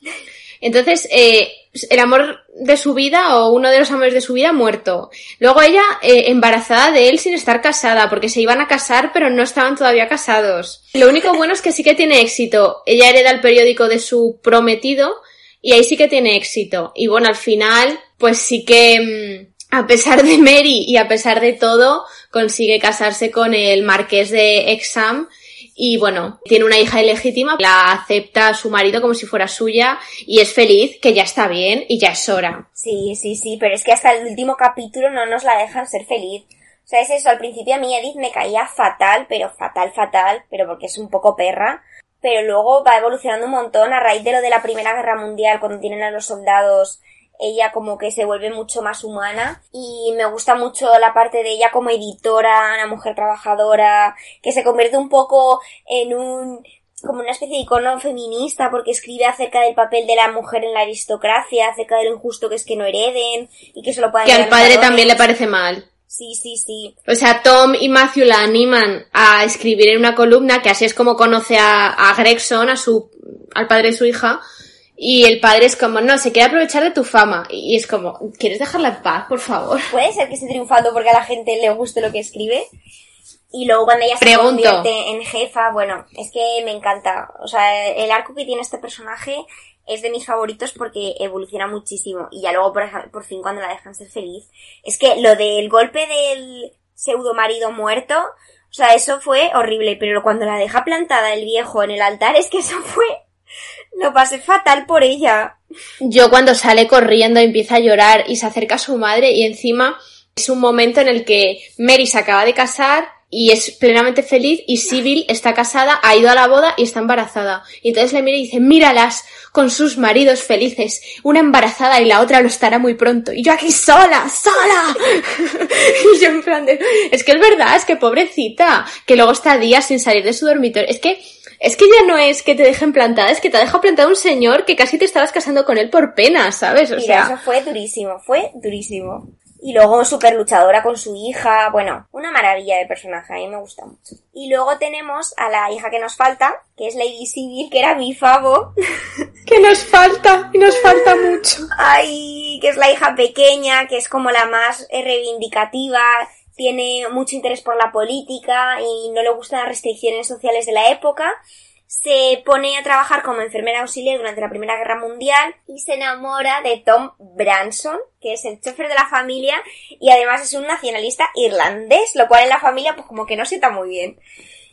Entonces, eh, el amor de su vida o uno de los amores de su vida muerto. Luego ella eh, embarazada de él sin estar casada, porque se iban a casar pero no estaban todavía casados. Lo único bueno es que sí que tiene éxito. Ella hereda el periódico de su prometido y ahí sí que tiene éxito. Y bueno, al final, pues sí que, mm, a pesar de Mary y a pesar de todo, consigue casarse con el marqués de Exam y bueno, tiene una hija ilegítima, la acepta a su marido como si fuera suya y es feliz, que ya está bien y ya es hora. Sí, sí, sí, pero es que hasta el último capítulo no nos la dejan ser feliz. O sea, es eso, al principio a mí Edith me caía fatal, pero fatal, fatal, pero porque es un poco perra. Pero luego va evolucionando un montón a raíz de lo de la Primera Guerra Mundial, cuando tienen a los soldados ella como que se vuelve mucho más humana y me gusta mucho la parte de ella como editora, una mujer trabajadora, que se convierte un poco en un como una especie de icono feminista porque escribe acerca del papel de la mujer en la aristocracia, acerca de lo injusto que es que no hereden y que se lo puedan Que al padre también le parece mal. Sí, sí, sí. O sea, Tom y Matthew la animan a escribir en una columna, que así es como conoce a, a Gregson, a su, al padre de su hija, y el padre es como, no, se quiere aprovechar de tu fama. Y es como, ¿quieres dejarla en paz, por favor? Puede ser que esté triunfando porque a la gente le guste lo que escribe. Y luego cuando ella se convierte en jefa, bueno, es que me encanta. O sea, el arco que tiene este personaje es de mis favoritos porque evoluciona muchísimo. Y ya luego, por, por fin, cuando la dejan ser feliz. Es que lo del golpe del pseudo marido muerto, o sea, eso fue horrible. Pero cuando la deja plantada el viejo en el altar, es que eso fue... Lo pasé fatal por ella. Yo cuando sale corriendo empieza a llorar y se acerca a su madre y encima es un momento en el que Mary se acaba de casar y es plenamente feliz y Sybil está casada, ha ido a la boda y está embarazada. Y entonces le mira y dice, míralas con sus maridos felices, una embarazada y la otra lo estará muy pronto. Y yo aquí sola, sola. y yo en plan de, es que es verdad, es que pobrecita, que luego está días sin salir de su dormitorio. Es que es que ya no es que te dejen plantada, es que te ha dejado plantada un señor que casi te estabas casando con él por pena, ¿sabes? O Mira, sea, eso fue durísimo, fue durísimo. Y luego súper luchadora con su hija, bueno, una maravilla de personaje, a mí me gusta mucho. Y luego tenemos a la hija que nos falta, que es Lady Civil, que era mi favo. que nos falta, y nos falta mucho. Ay, que es la hija pequeña, que es como la más eh, reivindicativa, tiene mucho interés por la política y no le gustan las restricciones sociales de la época. Se pone a trabajar como enfermera auxiliar durante la Primera Guerra Mundial y se enamora de Tom Branson, que es el chofer de la familia y además es un nacionalista irlandés, lo cual en la familia pues como que no sienta muy bien.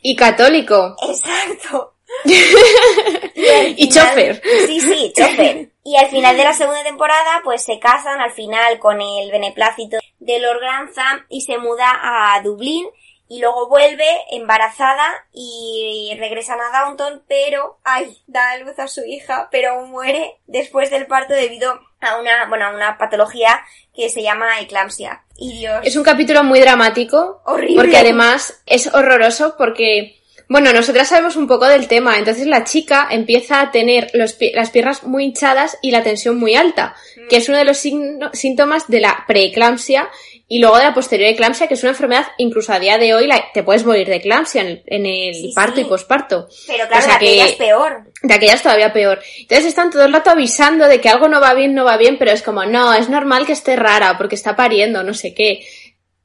Y católico. Exacto. Y chofer. Sí, sí, chofer. Y al final de la segunda temporada, pues se casan al final con el beneplácito de Lord Grantham y se muda a Dublín y luego vuelve embarazada y regresan a Downton, pero, ay, da a luz a su hija, pero muere después del parto debido a una, bueno, a una patología que se llama eclampsia. Y Dios. Es un capítulo muy dramático. Horrible. Porque además es horroroso porque, bueno, nosotras sabemos un poco del tema. Entonces la chica empieza a tener los las piernas muy hinchadas y la tensión muy alta, que es uno de los signo- síntomas de la preeclampsia y luego de la posterior eclampsia, que es una enfermedad, incluso a día de hoy, la- te puedes morir de eclampsia en el, en el Sí, parto sí. y posparto. Pero claro, O sea la que ella que- es peor. De aquella es todavía peor. Entonces están todo el rato avisando de que algo no va bien, no va bien, pero es como, no, es normal que esté rara porque está pariendo, no sé qué.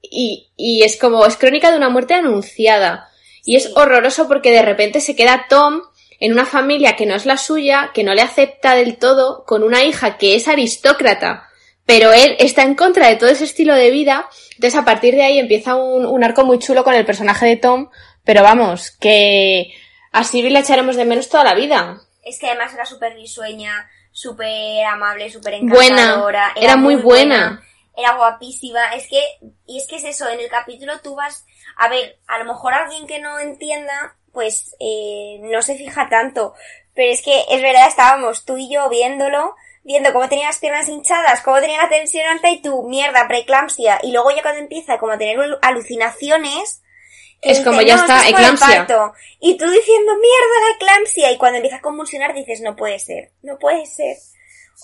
Y, y es como, es crónica de una muerte anunciada. Y es horroroso porque de repente se queda Tom en una familia que no es la suya, que no le acepta del todo, con una hija que es aristócrata, pero él está en contra de todo ese estilo de vida. Entonces a partir de ahí empieza un, un arco muy chulo con el personaje de Tom, pero vamos, que a Sylvie la echaremos de menos toda la vida. Es que además era súper risueña, súper amable, súper Buena, encantadora. era muy buena. Era guapísima. Es que, y es que es eso, en el capítulo tú vas, a ver, a lo mejor alguien que no entienda, pues, eh, no se fija tanto. Pero es que, es verdad, estábamos tú y yo viéndolo, viendo cómo tenía las piernas hinchadas, cómo tenía la tensión alta y tu mierda, preeclampsia. Y luego ya cuando empieza como a tener alucinaciones, Es como ya "No, está, eclampsia". parto". Y tú diciendo, mierda, la eclampsia. Y cuando empieza a convulsionar dices, no puede ser, no puede ser.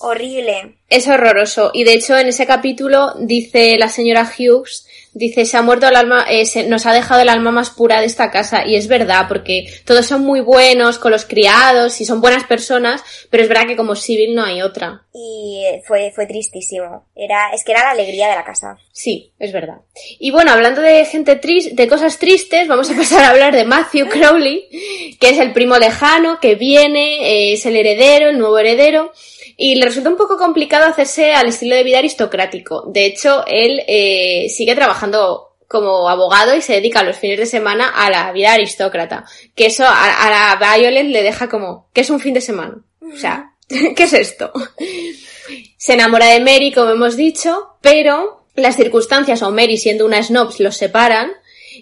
Horrible. Es horroroso. Y de hecho, en ese capítulo dice la señora Hughes, dice, se ha muerto el alma, eh, se- nos ha dejado el alma más pura de esta casa. Y es verdad, porque todos son muy buenos con los criados y son buenas personas, pero es verdad que como civil no hay otra. Y eh, fue, fue tristísimo. Era, es que era la alegría de la casa. Sí, es verdad. Y bueno, hablando de gente triste, de cosas tristes, vamos a pasar a hablar de Matthew Crowley, que es el primo lejano, que viene, eh, es el heredero, el nuevo heredero, y le resulta un poco complicado hacerse al estilo de vida aristocrático. De hecho, él eh, sigue trabajando como abogado y se dedica los fines de semana a la vida aristócrata. Que eso a, a la Violet le deja como, ¿qué es un fin de semana? O sea, ¿qué es esto? Se enamora de Mary, como hemos dicho, pero las circunstancias o Mary siendo una snobs los separan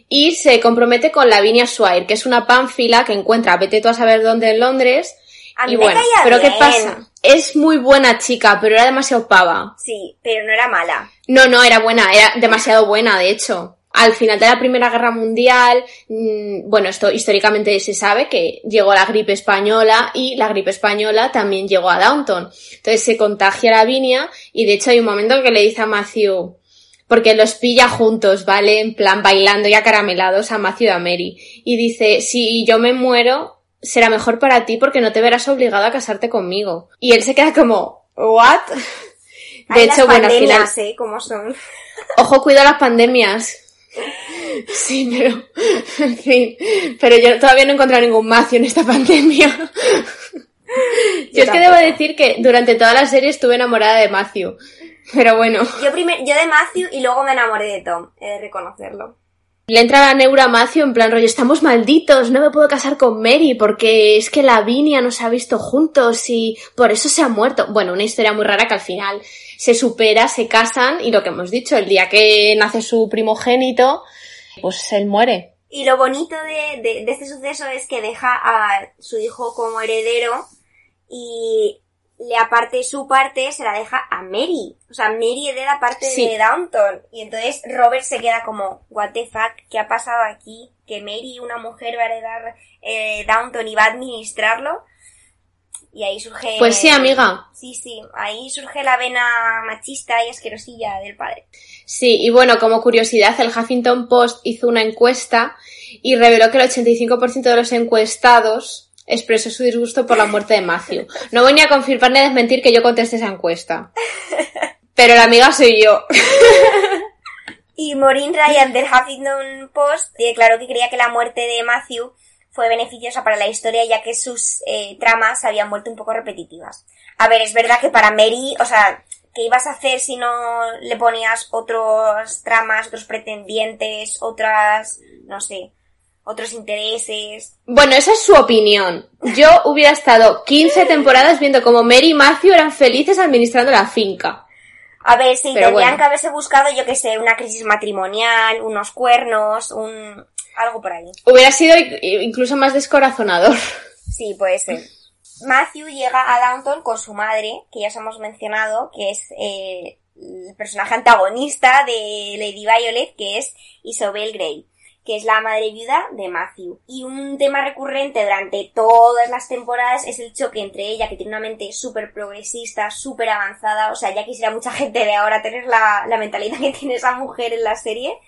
y se compromete con Lavinia Swire, que es una pánfila que encuentra, vete tú a saber dónde en Londres. A mí y me bueno, pero ¿qué pasa? Es muy buena chica, pero era demasiado pava. Sí, pero no era mala. No, no, era buena, era demasiado buena, de hecho. Al final de la Primera Guerra Mundial, mm, bueno, esto históricamente se sabe que llegó la gripe española y la gripe española también llegó a Downton. Entonces se contagia la Vinia y de hecho hay un momento en que le dice a Matthew, porque los pilla juntos, ¿vale? En plan bailando y acaramelados a Matthew y a Mary. Y dice, si yo me muero, será mejor para ti porque no te verás obligado a casarte conmigo. Y él se queda como, ¿what? De hecho, bueno, al final... ¿eh? ¿Cómo son? Ojo, cuida las pandemias. Sí, pero, en fin, pero yo todavía no he encontrado ningún Matthew en esta pandemia. Yo, es que debo decir que durante toda la serie estuve enamorada de Matthew. Pero bueno. Yo primero, yo de Matthew y luego me enamoré de Tom, he de reconocerlo. Le entra la neura a Matthew en plan rollo, estamos malditos, no me puedo casar con Mary porque es que Lavinia nos ha visto juntos y por eso se ha muerto. Bueno, una historia muy rara que al final se supera, se casan y lo que hemos dicho, el día que nace su primogénito, pues él muere. Y lo bonito de, de este suceso es que deja a su hijo como heredero y le aparte su parte se la deja a Mary. O sea, Mary hereda parte de Downton. Y entonces Robert se queda como, what the fuck, ¿qué ha pasado aquí? Que Mary, una mujer, va a heredar eh, Downton y va a administrarlo. Y ahí surge... Pues sí, amiga. Sí, sí, ahí surge la vena machista y asquerosilla del padre. Sí, y bueno, como curiosidad, el Huffington Post hizo una encuesta y reveló que el 85% de los encuestados expresó su disgusto por la muerte de Matthew. No voy ni a confirmar ni a desmentir que yo conteste esa encuesta. Pero la amiga soy yo. y Maureen Ryan del Huffington Post declaró que creía que la muerte de Matthew fue beneficiosa para la historia ya que sus eh, tramas se habían vuelto un poco repetitivas. A ver, es verdad que para Mary, o sea, ¿qué ibas a hacer si no le ponías otros tramas, otros pretendientes, otras, no sé, otros intereses. Bueno, esa es su opinión. Yo hubiera estado 15 temporadas viendo cómo Mary y Matthew eran felices administrando la finca. A ver, sí, tendrían que haberse buscado, yo que sé, una crisis matrimonial, unos cuernos, un... algo por ahí. Hubiera sido incluso más descorazonador. Sí, puede ser. Matthew llega a Downton con su madre, que ya os hemos mencionado, que es eh, el personaje antagonista de Lady Violet, que es Isobel Grey que es la madre viuda de Matthew. Y un tema recurrente durante todas las temporadas es el choque entre ella, que tiene una mente súper progresista, súper avanzada, o sea, ya quisiera mucha gente de ahora tener la, mentalidad que tiene esa mujer en la serie,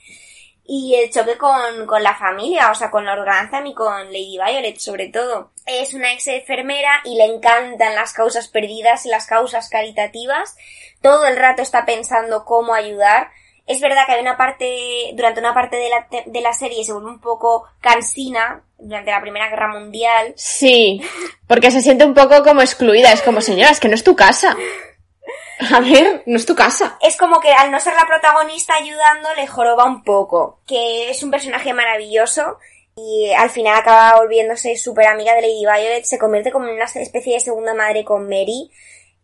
y el choque con, con la familia, o sea, con Lord Grantham y con Lady Violet, sobre todo. Es una ex enfermera y le encantan las causas perdidas y las causas caritativas. Todo el rato está pensando cómo ayudar es verdad que hay una parte, durante una parte de la, de la serie se vuelve un poco cansina, durante la Primera Guerra Mundial. Sí, porque se siente un poco como excluida, es como, señora, es que no es tu casa. A ver, no es tu casa. Es como que al no ser la protagonista ayudando le joroba un poco, que es un personaje maravilloso y al final acaba volviéndose súper amiga de Lady Violet, se convierte como en una especie de segunda madre con Mary.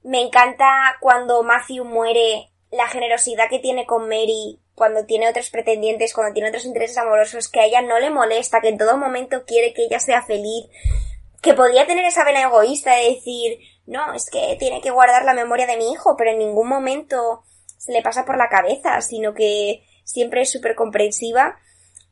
Me encanta cuando Matthew muere la generosidad que tiene con Mary cuando tiene otros pretendientes, cuando tiene otros intereses amorosos, que a ella no le molesta, que en todo momento quiere que ella sea feliz, que podría tener esa vena egoísta de decir, no, es que tiene que guardar la memoria de mi hijo, pero en ningún momento se le pasa por la cabeza, sino que siempre es súper comprensiva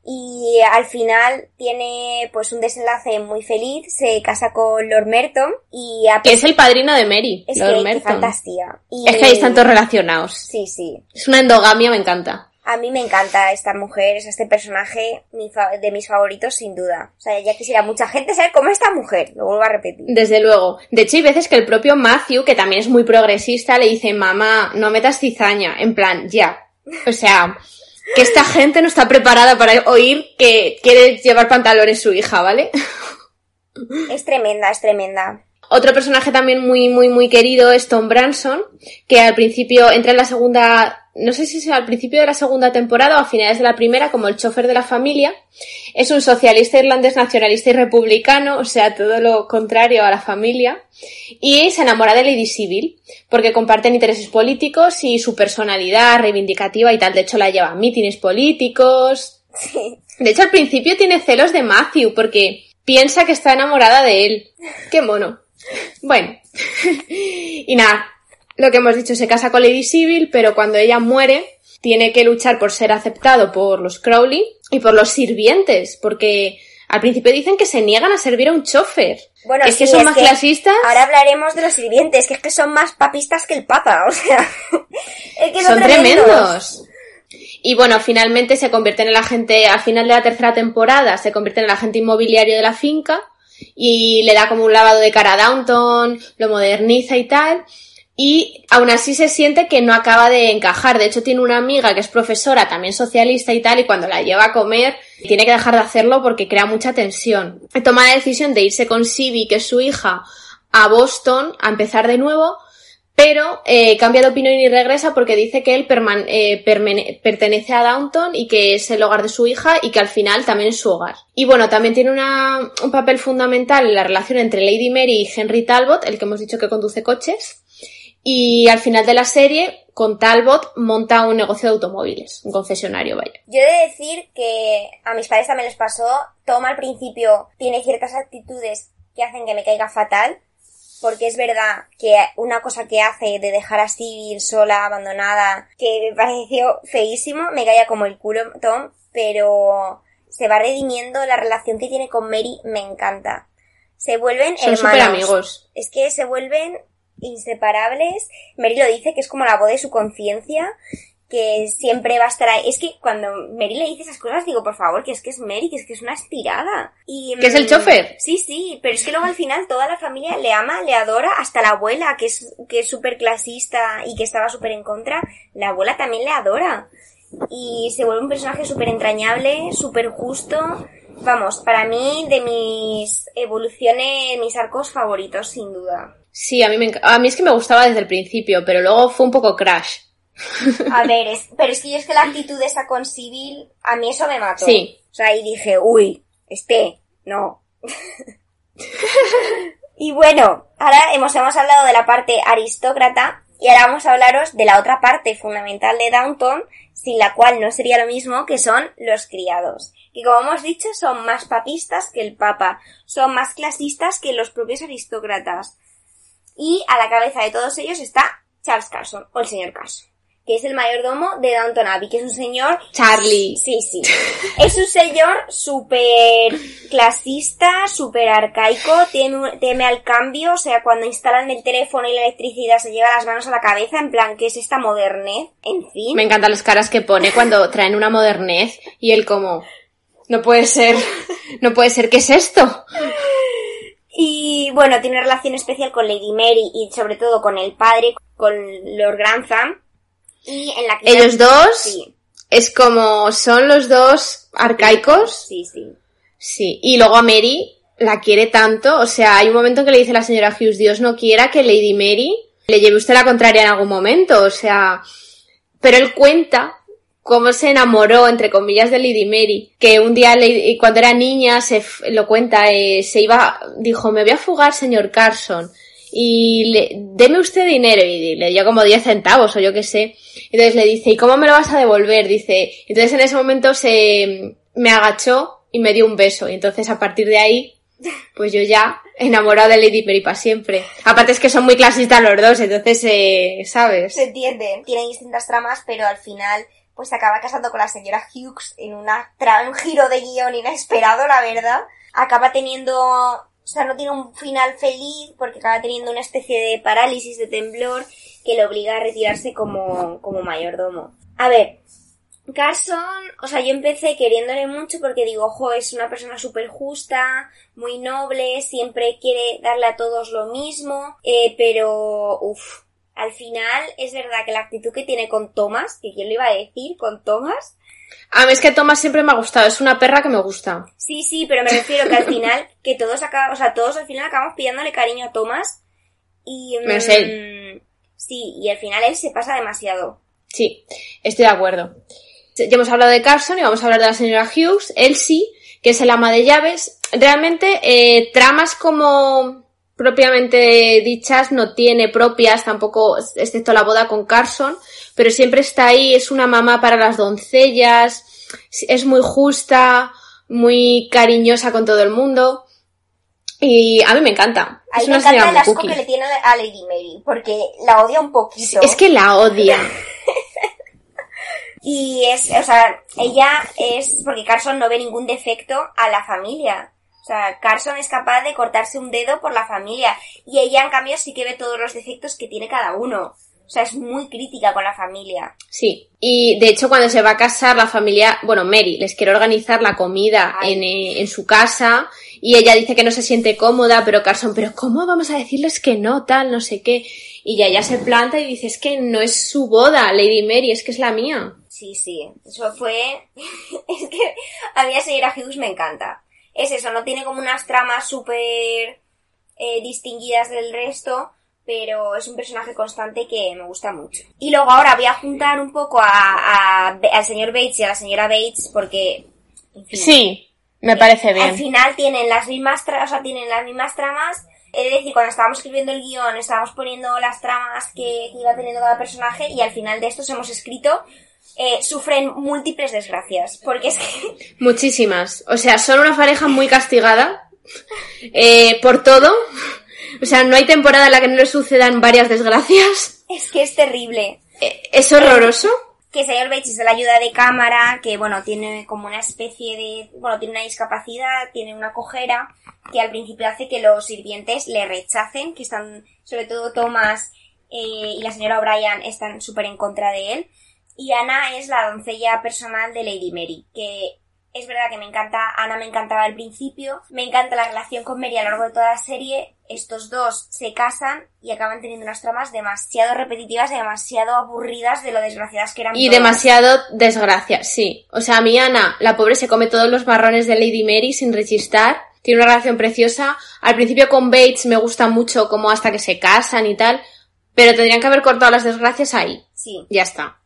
y al final tiene pues un desenlace muy feliz, se casa con Lord Merton y que es el padrino de Mary, es Lord que, fantasía. Es que hay tantos relacionados. Sí, sí. Es una endogamia, me encanta. A mí me encanta esta mujer, es este personaje de mis favoritos sin duda. O sea, ya quisiera mucha gente saber cómo es esta mujer, lo vuelvo a repetir. Desde luego. De hecho, hay veces que el propio Matthew, que también es muy progresista, le dice, mamá, no metas cizaña. En plan, ya. O sea, que esta gente no está preparada para oír que quiere llevar pantalones su hija, ¿vale? Es tremenda, es tremenda. Otro personaje también muy, muy, muy querido es Tom Branson, que al principio entra en la segunda no sé si es al principio de la segunda temporada o a finales de la primera, como el chofer de la familia. Es un socialista irlandés nacionalista y republicano, o sea, todo lo contrario a la familia. Y se enamora de Lady Civil, porque comparten intereses políticos y su personalidad reivindicativa y tal. De hecho, la lleva a mítines políticos. De hecho, al principio tiene celos de Matthew, porque piensa que está enamorada de él. Qué mono. Bueno, y nada, lo que hemos dicho, se casa con Lady Civil, pero cuando ella muere, tiene que luchar por ser aceptado por los Crowley y por los sirvientes, porque al principio dicen que se niegan a servir a un chofer. Bueno, es que son es más que clasistas. Ahora hablaremos de los sirvientes, que es que son más papistas que el papa, o sea, es que son, son tremendos. Y bueno, finalmente se convierte en el agente, al final de la tercera temporada, se convierte en el agente inmobiliario de la finca y le da como un lavado de cara a Downton, lo moderniza y tal. Y aún así se siente que no acaba de encajar. De hecho, tiene una amiga que es profesora, también socialista y tal, y cuando la lleva a comer, tiene que dejar de hacerlo porque crea mucha tensión. Toma la decisión de irse con Sibi, que es su hija, a Boston, a empezar de nuevo, pero eh, cambia de opinión y regresa porque dice que él eh, pertenece a Downton y que es el hogar de su hija y que al final también es su hogar. Y bueno, también tiene una, un papel fundamental en la relación entre Lady Mary y Henry Talbot, el que hemos dicho que conduce coches. Y al final de la serie, con Talbot monta un negocio de automóviles, un concesionario, vaya. Yo he de decir que a mis padres también les pasó. Tom al principio tiene ciertas actitudes que hacen que me caiga fatal. Porque es verdad que una cosa que hace de dejar a Stevie sola, abandonada, que me pareció feísimo, me caía como el culo Tom, pero se va redimiendo la relación que tiene con Mary, me encanta. Se vuelven Son hermanos. amigos. Es que se vuelven inseparables. Mary lo dice que es como la voz de su conciencia, que siempre va a estar ahí. Es que cuando Mary le dice esas cosas, digo, por favor, que es que es Mary, que es que es una estirada. Y, ¿Que es el mm, chofer? Sí, sí, pero es que luego al final toda la familia le ama, le adora, hasta la abuela, que es que es súper clasista y que estaba súper en contra, la abuela también le adora. Y se vuelve un personaje súper entrañable, súper justo. Vamos, para mí, de mis evoluciones, mis arcos favoritos, sin duda. Sí, a mí, me, a mí es que me gustaba desde el principio, pero luego fue un poco crash. A ver, es- pero es que yo es que la actitud de esa con Civil, a mí eso me mató. Sí. O sea, y dije, uy, este, no. y bueno, ahora hemos, hemos hablado de la parte aristócrata y ahora vamos a hablaros de la otra parte fundamental de Downton, sin la cual no sería lo mismo, que son los criados. Que como hemos dicho, son más papistas que el papa, son más clasistas que los propios aristócratas. Y a la cabeza de todos ellos está Charles Carson, o el señor Carson, que es el mayordomo de Downton Abbey, que es un señor... Charlie. Sí, sí. Es un señor súper clasista, súper arcaico, teme, teme al cambio, o sea, cuando instalan el teléfono y la electricidad se lleva las manos a la cabeza, en plan, ¿qué es esta modernez? En fin. Me encantan las caras que pone cuando traen una modernez y él como... No puede ser, no puede ser, ¿qué es esto? Y bueno, tiene una relación especial con Lady Mary y sobre todo con el padre, con Lord Grantham. Y en la que Ellos dos Sí, es como son los dos arcaicos. sí, sí. Sí, y luego a Mary la quiere tanto, o sea, hay un momento en que le dice la señora Hughes, Dios no quiera que Lady Mary le lleve usted la contraria en algún momento, o sea, pero él cuenta cómo se enamoró, entre comillas, de Lady Mary, que un día cuando era niña, se lo cuenta, eh, se iba, dijo, me voy a fugar, señor Carson, y le, deme usted dinero, y le dio como 10 centavos, o yo qué sé, entonces le dice, ¿y cómo me lo vas a devolver? Dice, entonces en ese momento se, me agachó y me dio un beso, y entonces a partir de ahí, pues yo ya enamorado de Lady Mary para siempre. Aparte es que son muy clasistas los dos, entonces, eh, ¿sabes? Se entiende. Tienen distintas tramas, pero al final pues se acaba casando con la señora Hughes en una tra- un giro de guion inesperado, la verdad. Acaba teniendo, o sea, no tiene un final feliz porque acaba teniendo una especie de parálisis de temblor que le obliga a retirarse como, como mayordomo. A ver, Carson, o sea, yo empecé queriéndole mucho porque digo, ojo, es una persona súper justa, muy noble, siempre quiere darle a todos lo mismo, eh, pero, uff, al final es verdad que la actitud que tiene con Thomas, que quién lo iba a decir, con Thomas, A mí es que Thomas siempre me ha gustado, es una perra que me gusta. sí, sí, pero me refiero que al final, que todos acabamos, o sea, todos al final acabamos pillándole cariño a Thomas y... mm, Menos él. Sí, y al final él se pasa demasiado. Sí, estoy de acuerdo. Ya hemos hablado de Carson y vamos a hablar de la señora Hughes, Elsie, que es el ama de llaves. Realmente, eh, tramas como propiamente dichas no tiene propias, tampoco, excepto la boda con Carson, pero siempre está ahí, es una mamá para las doncellas, es muy justa, muy cariñosa con todo el mundo. Y a mí me encanta. A es mí me una encanta el asco que le tiene a Lady Mary, porque la odia un poquito. Es que la odia. Y es, o sea, ella es, porque Carson no ve ningún defecto a la familia. O sea, Carson es capaz de cortarse un dedo por la familia. Y ella, en cambio, sí que ve todos los defectos que tiene cada uno. O sea, es muy crítica con la familia. Sí, y de hecho cuando se va a casar la familia, bueno, Mary les quiere organizar la comida en, eh, en su casa y ella dice que no se siente cómoda, pero Carson, pero ¿cómo vamos a decirles que no, tal, no sé qué? Y ya ella se planta y dice, es que no es su boda, Lady Mary, es que es la mía. Sí, sí. Eso fue... es que a mí la señora Hughes me encanta. Es eso, no tiene como unas tramas súper eh, distinguidas del resto, pero es un personaje constante que me gusta mucho. Y luego ahora voy a juntar un poco a, a- al señor Bates y a la señora Bates porque... en fin, Sí, me parece Al final tienen las mismas o sea, tienen las mismas tramas. Es decir, cuando estábamos escribiendo el guion, estábamos poniendo las tramas que, que iba teniendo cada personaje y al final de estos hemos escrito eh, sufren múltiples desgracias. Porque es que Muchísimas. O sea, son una pareja muy castigada eh, por todo. O sea, no hay temporada en la que no le sucedan varias desgracias. es que es terrible. Eh, Es horroroso. Que señor Bates es de la ayuda de cámara, que bueno, tiene como una especie de, bueno, tiene una discapacidad, tiene una cojera, que al principio hace que los sirvientes le rechacen, que están, sobre todo Thomas eh, y la señora O'Brien están súper en contra de él. Y Ana es la doncella personal de Lady Mary, que es verdad que me encanta, Ana me encantaba al principio, me encanta la relación con Mary a lo largo de toda la serie, estos dos se casan y acaban teniendo unas tramas demasiado repetitivas y demasiado aburridas de lo desgraciadas que eran Y todas. demasiado desgracia, sí. O sea, mi Ana, la pobre, se come todos los marrones de Lady Mary sin rechistar. Tiene una relación preciosa. Al principio con Bates me gusta mucho como hasta que se casan y tal. Pero tendrían que haber cortado las desgracias ahí. Sí. Ya está.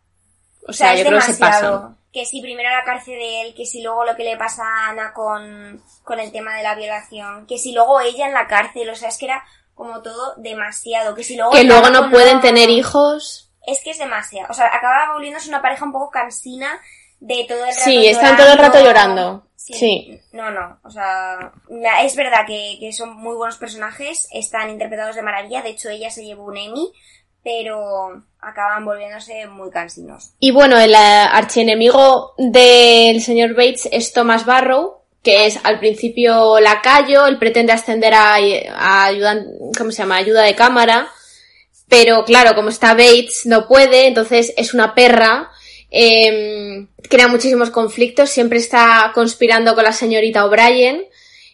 O sea, es yo creo que se demasiado. pasan. Que si primero la cárcel de él, que si luego lo que le pasa a Ana con, con el tema de la violación, que si luego ella en la cárcel, o sea, es que era como todo demasiado, que si luego... Que luego no pueden tener hijos. Es que es demasiado, o sea, acababa volviéndose una pareja un poco cansina de todo el rato Sí, están todo el rato llorando. Sí. No, no, o sea, es verdad que, que son muy buenos personajes, están interpretados de maravilla, de hecho ella se llevó un Emmy, pero acaban volviéndose muy cansinos. Y bueno, el eh, archienemigo del señor Bates es Thomas Barrow, que es al principio lacayo, él pretende ascender a, a ayuda, ¿cómo se llama? Ayuda de cámara, pero claro, como está Bates, no puede, entonces es una perra, eh, crea muchísimos conflictos, siempre está conspirando con la señorita O'Brien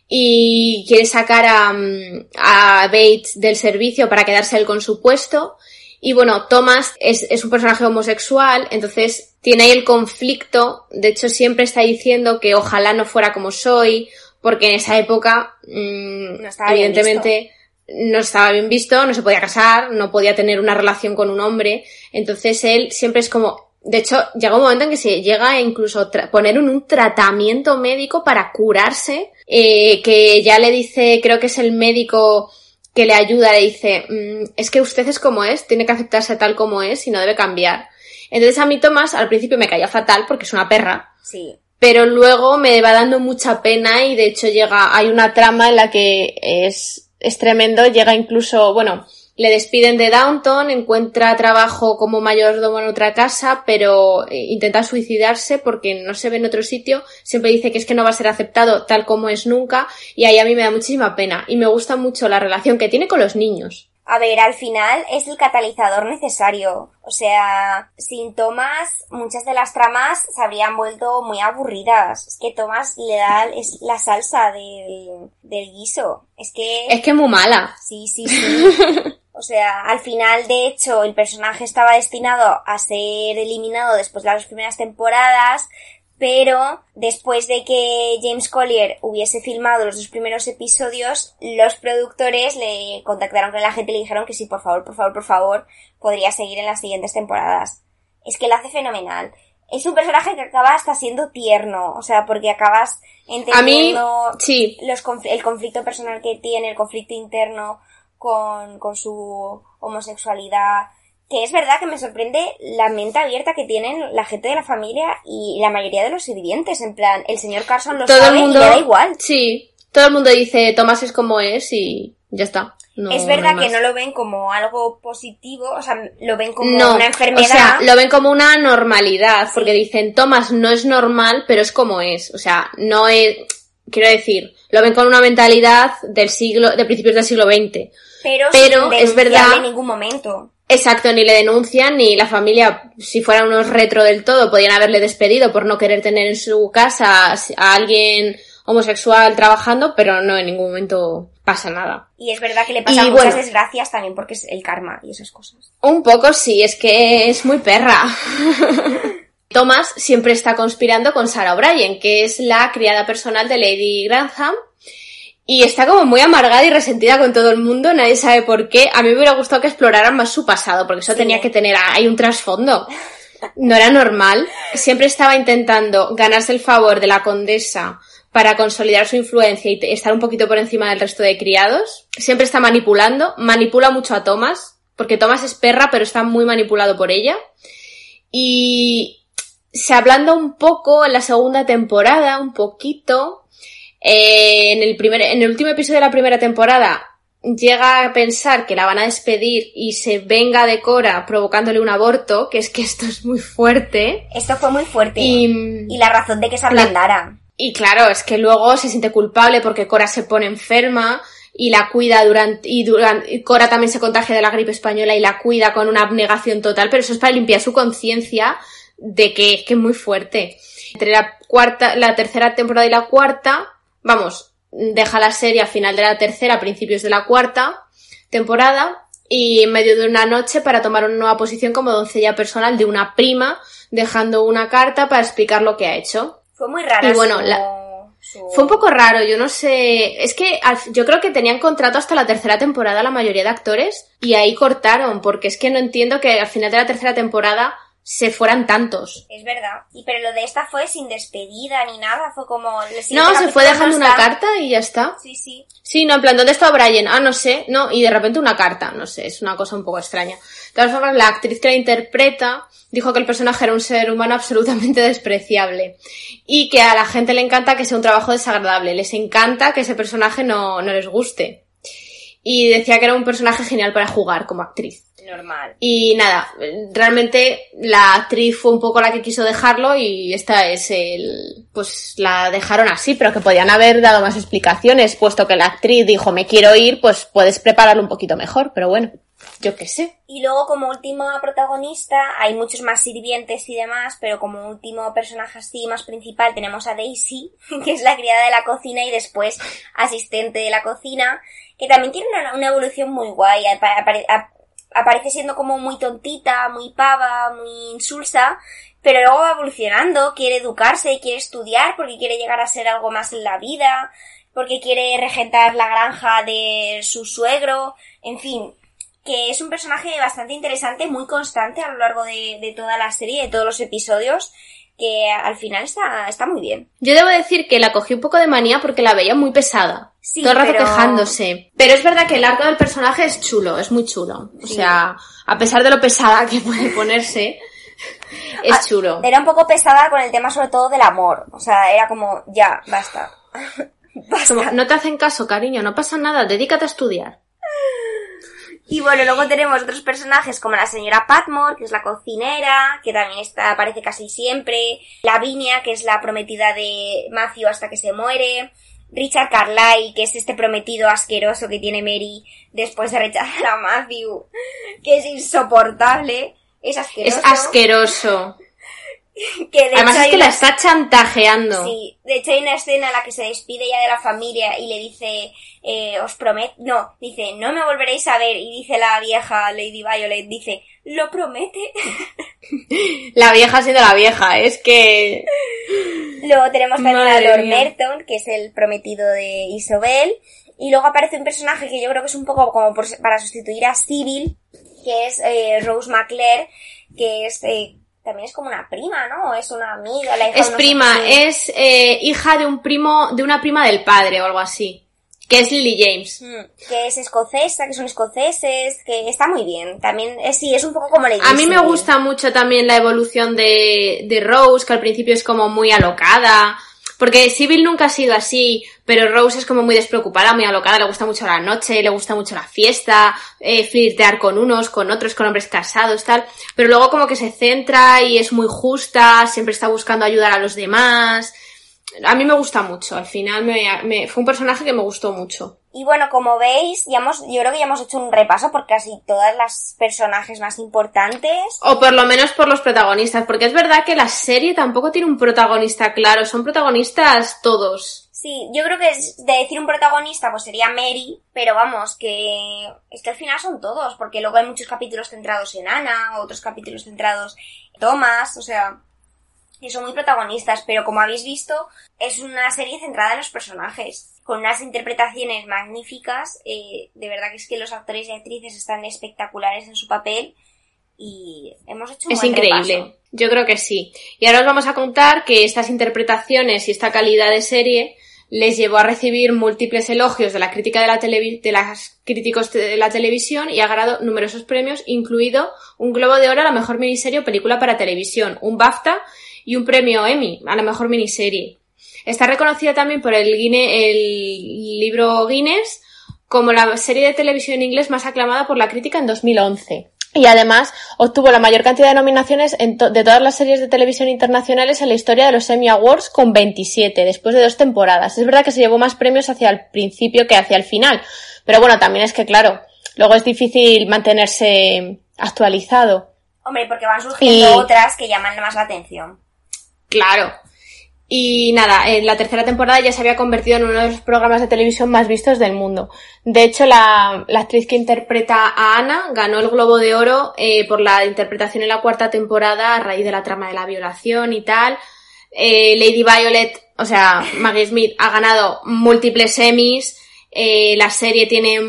y quiere sacar a, mm, a Bates del servicio para quedarse él con su puesto. Y bueno, Thomas es, es un personaje homosexual, entonces tiene ahí el conflicto. De hecho, siempre está diciendo que ojalá no fuera como soy, porque en esa época, mm, No evidentemente, no estaba bien visto, no se podía casar, no podía tener una relación con un hombre. Entonces él siempre es como, de hecho, llega un momento en que se llega a incluso poner un, un tratamiento médico para curarse, eh, que ya le dice, creo que es el médico que le ayuda, le dice, "Mm, es que usted es como es, tiene que aceptarse tal como es y no debe cambiar. Entonces a mí Tomás al principio me caía fatal porque es una perra, Sí. pero luego me va dando mucha pena y de hecho llega, hay una trama en la que es, es tremendo, llega incluso, bueno, le despiden de Downton, encuentra trabajo como mayordomo en otra casa, pero eh, intenta suicidarse porque no se ve en otro sitio, siempre dice que es que no va a ser aceptado tal como es nunca, y ahí a mí me da muchísima pena, y me gusta mucho la relación que tiene con los niños. A ver, al final es el catalizador necesario. O sea, sin Thomas, muchas de las tramas se habrían vuelto muy aburridas. Es que Thomas le da es la salsa del, del guiso. Es que... Es que es muy mala. Sí, sí, sí. O sea, al final, de hecho, el personaje estaba destinado a ser eliminado después de las primeras temporadas, pero después de que James Collier hubiese filmado los dos primeros episodios, los productores le contactaron con la gente y le dijeron que sí, por favor, por favor, por favor, podría seguir en las siguientes temporadas. Es que lo hace fenomenal. Es un personaje que acaba hasta siendo tierno, o sea, porque acabas A mí, entendiendo sí, los el conflicto personal que tiene, el conflicto interno con, con su homosexualidad, que es verdad que me sorprende la mente abierta que tienen la gente de la familia y la mayoría de los sirvientes, en plan, el señor Carson lo todo sabe el mundo, y le da igual. sí, todo el mundo dice Tomás es como es y ya está. No, es verdad no que no lo ven como algo positivo, o sea, lo ven como No, una enfermedad. O sea, lo ven como una normalidad, porque dicen, Tomás no es normal, pero es como es. O sea, no es, quiero decir, lo ven con una mentalidad del siglo, de principios del siglo XX. Pero, pero sin es verdad- en ningún momento. Exacto, ni le denuncian, ni la familia, si fueran unos retro del todo, podían haberle despedido por no querer tener en su casa a alguien homosexual trabajando, pero no en ningún momento pasa nada. Y es verdad que le pasan Y muchas bueno. desgracias también porque es el karma y esas cosas. Un poco sí, es que es muy perra. Thomas siempre está conspirando con Sarah O'Brien, que es la criada personal de Lady Grantham. Y está como muy amargada y resentida con todo el mundo, nadie sabe por qué. A mí me hubiera gustado que exploraran más su pasado, porque eso Sí. tenía que tener, hay un trasfondo. No era normal. Siempre estaba intentando ganarse el favor de la condesa para consolidar su influencia y estar un poquito por encima del resto de criados. Siempre está manipulando, manipula mucho a Thomas, porque Thomas es perra, pero está muy manipulado por ella. Y se ablanda un poco en la segunda temporada, un poquito. Eh, en el primer, en el último episodio de la primera temporada llega a pensar que la van a despedir y se venga de Cora provocándole un aborto, que es que esto es muy fuerte. Esto fue muy fuerte. Y, Y la razón de que se ablandara. y claro, es que luego se siente culpable porque Cora se pone enferma y la cuida durante, y durante, y Cora también se contagia de la gripe española y la cuida con una abnegación total, pero eso es para limpiar su conciencia de que es que es muy fuerte. Entre la cuarta, la tercera temporada y la cuarta, vamos, deja la serie a final de la tercera, a principios de la cuarta temporada, y en medio de una noche para tomar una nueva posición como doncella personal de una prima, dejando una carta para explicar lo que ha hecho. Fue muy rara. Y bueno, su- la- su- Fue un poco raro, yo no sé. Es que al- yo creo que tenían contrato hasta la tercera temporada la mayoría de actores y ahí cortaron, porque es que no entiendo que al final de la tercera temporada se fueran tantos. Es verdad. Y pero lo de esta fue sin despedida ni nada. Fue como. No, se fue dejando no una carta y ya está. Sí, sí. Sí, no, en plan, ¿dónde está Brian? Ah, no sé, no, y de repente una carta, no sé, es una cosa un poco extraña. De todas formas, la actriz que la interpreta dijo que el personaje era un ser humano absolutamente despreciable y que a la gente le encanta que sea un trabajo desagradable, les encanta que ese personaje no, no les guste. Y decía que era un personaje genial para jugar como actriz. Normal. Y nada, realmente la actriz fue un poco la que quiso dejarlo y esta es el, pues la dejaron así, pero que podían haber dado más explicaciones, puesto que la actriz dijo me quiero ir, pues puedes prepararlo un poquito mejor, pero bueno, yo qué sé. Y luego como última protagonista hay muchos más sirvientes y demás, pero como último personaje así más principal tenemos a Daisy, que es la criada de la cocina y después asistente de la cocina, que también tiene una, una evolución muy guay. Aparece siendo como muy tontita, muy pava, muy insulsa, pero luego va evolucionando, quiere educarse, quiere estudiar porque quiere llegar a ser algo más en la vida, porque quiere regentar la granja de su suegro, en fin, que es un personaje bastante interesante, muy constante a lo largo de, de toda la serie, de todos los episodios, que al final está, está muy bien. Yo debo decir que la cogí un poco de manía porque la veía muy pesada. Sí, todo el rato pero- quejándose. Pero es verdad que el arco del personaje es chulo, es muy chulo. O Sí. sea, a pesar de lo pesada que puede ponerse, es Ah, chulo. Era un poco pesada con el tema sobre todo del amor, o sea, era como, ya, basta. basta. Como, no te hacen caso, cariño, no pasa nada, dedícate a estudiar. Y bueno, luego tenemos otros personajes como la señora Patmore, que es la cocinera, que también está, aparece casi siempre, Lavinia, que es la prometida de Matthew hasta que se muere, Richard Carlyle, que es este prometido asqueroso que tiene Mary después de rechazar a Matthew, que es insoportable, es asqueroso. Es asqueroso. Que de Además es que la está chantajeando. Sí, de hecho hay una escena en la que se despide ya de la familia y le dice, eh, os prometo, no, dice, no me volveréis a ver, y dice la vieja Lady Violet, dice, ¿lo promete? La vieja siendo la vieja, es que... luego tenemos también a Madre Lord mía. Merton, que es el prometido de Isobel, y luego aparece un personaje que yo creo que es un poco como por- para sustituir a Cyril, que es eh, Rose McClare, que es... eh, también es como una prima, ¿no? Es una amiga, la hija Es de prima, es eh, hija de un primo, de una prima del padre o algo así. Que es Lily James. Mm, que es escocesa, que son escoceses, que está muy bien. También, es, sí, es un poco como A mí me gusta mucho también la evolución de, de Rose, que al principio es como muy alocada, Porque Sibyl nunca ha sido así, pero Rose es como muy despreocupada, muy alocada, le gusta mucho la noche, le gusta mucho la fiesta, eh, flirtear con unos, con otros, con hombres casados, tal. Pero luego como que se centra y es muy justa, siempre está buscando ayudar a los demás. A mí me gusta mucho, al final me, fue un personaje que me gustó mucho. Y bueno, como veis, ya hemos, yo creo que ya hemos hecho un repaso por casi todas las personajes más importantes. O por lo menos por los protagonistas, porque es verdad que la serie tampoco tiene un protagonista claro, son protagonistas todos. Sí, yo creo que de decir un protagonista pues sería Mary, pero vamos, que es que al final son todos, porque luego hay muchos capítulos centrados en Ana, otros capítulos centrados en Thomas, o sea, que son muy protagonistas, pero como habéis visto, es una serie centrada en los personajes, con unas interpretaciones magníficas, eh, de verdad que es que los actores y actrices están espectaculares en su papel y hemos hecho un Es increíble, yo creo que sí. Y ahora os vamos a contar que estas interpretaciones y esta calidad de serie les llevó a recibir múltiples elogios de la crítica de, la de las críticos de la televisión y ha ganado numerosos premios, incluido un Globo de Oro a la mejor miniserie o película para televisión, un BAFTA y un premio Emmy a la mejor miniserie. Está reconocida también por el, el libro Guinness como la serie de televisión en inglés más aclamada por la crítica en 2011. Y además obtuvo la mayor cantidad de nominaciones de todas las series de televisión internacionales en la historia de los Emmy Awards con 27, después de dos temporadas. Es verdad que se llevó más premios hacia el principio que hacia el final. Pero bueno, también es que, claro, luego es difícil mantenerse actualizado. Hombre, porque van surgiendo otras que llaman más la atención. Claro. Y nada, en la tercera temporada ya se había convertido en uno de los programas de televisión más vistos del mundo. De hecho, la, actriz que interpreta a Ana ganó el Globo de Oro eh, por la interpretación en la cuarta temporada a raíz de la trama de la violación y tal. Eh, Lady Violet, o sea, Maggie Smith ha ganado múltiples Emmys. Eh, la serie tiene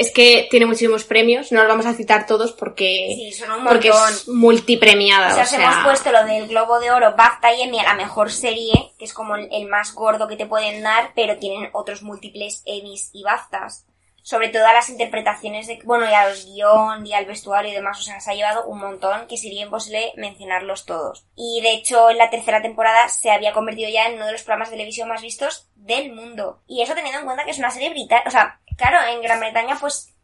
es que tiene muchísimos premios, no los vamos a citar todos porque, sí, son un porque es multipremiada. O sea, hemos puesto lo del Globo de Oro, BAFTA y Emmy a la mejor serie, que es como el más gordo que te pueden dar, pero tienen otros múltiples Emmys y BAFTAs. Sobre todo a las interpretaciones de, bueno, y a los guion y al vestuario y demás, o sea, se ha llevado un montón que sería imposible mencionarlos todos. Y de hecho, en la tercera temporada se había convertido ya en uno de los programas de televisión más vistos del mundo. Y eso teniendo en cuenta que es una serie británica, o sea, claro, en Gran Bretaña pues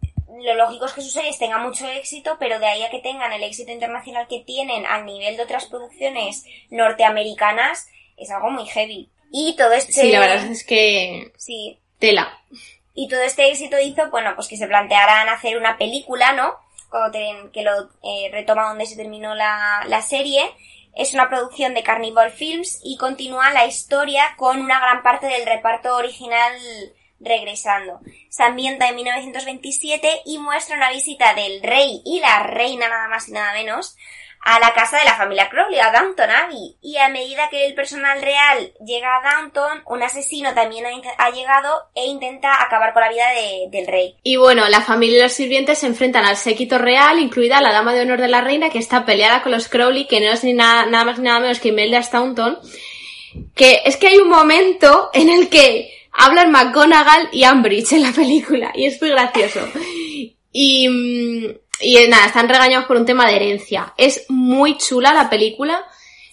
lo lógico es que sus series tengan mucho éxito, pero de ahí a que tengan el éxito internacional que tienen al nivel de otras producciones norteamericanas es algo muy heavy. Y todo este... Sí, la verdad es que... Sí. Tela. Y todo este éxito hizo, bueno, pues que se plantearan hacer una película, ¿no? que lo eh, retoma donde se terminó la, la serie. Es una producción de Carnival Films y continúa la historia con una gran parte del reparto original regresando. Se ambienta en 1927 y muestra una visita del rey y la reina nada más y nada menos a la casa de la familia Crowley, a Downton Abbey. Y a medida que el personal real llega a Downton, un asesino también ha, llegado e intenta acabar con la vida del rey. Y bueno, la familia y los sirvientes se enfrentan al séquito real, incluida la dama de honor de la reina, que está peleada con los Crowley, que no es ni nada, nada más ni nada menos que Imelda Staunton. Que es que hay un momento en el que hablan McGonagall y Ambridge en la película y es muy gracioso. Y, y nada, están regañados por un tema de herencia. Es muy chula la película,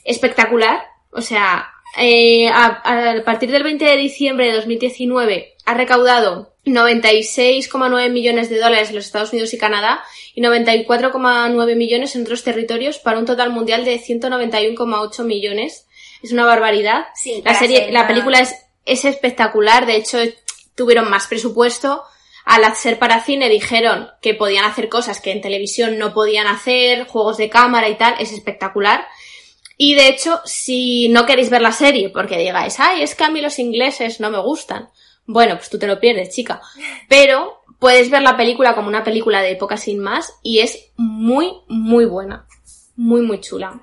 espectacular. O sea, eh, a, partir del 20 de diciembre de 2019 ha recaudado 96,9 millones de dólares en los Estados Unidos y Canadá y 94,9 millones en otros territorios para un total mundial de 191,8 millones. Es una barbaridad. la serie, la película es es espectacular. De hecho, tuvieron más presupuesto. Al hacer para cine dijeron que podían hacer cosas que en televisión no podían hacer, juegos de cámara y tal, es espectacular. Y de hecho, si no queréis ver la serie porque digáis, ay, es que a mí los ingleses no me gustan. Bueno, pues tú te lo pierdes, chica. Pero puedes ver la película como una película de época sin más y es muy, muy buena. Muy, muy chula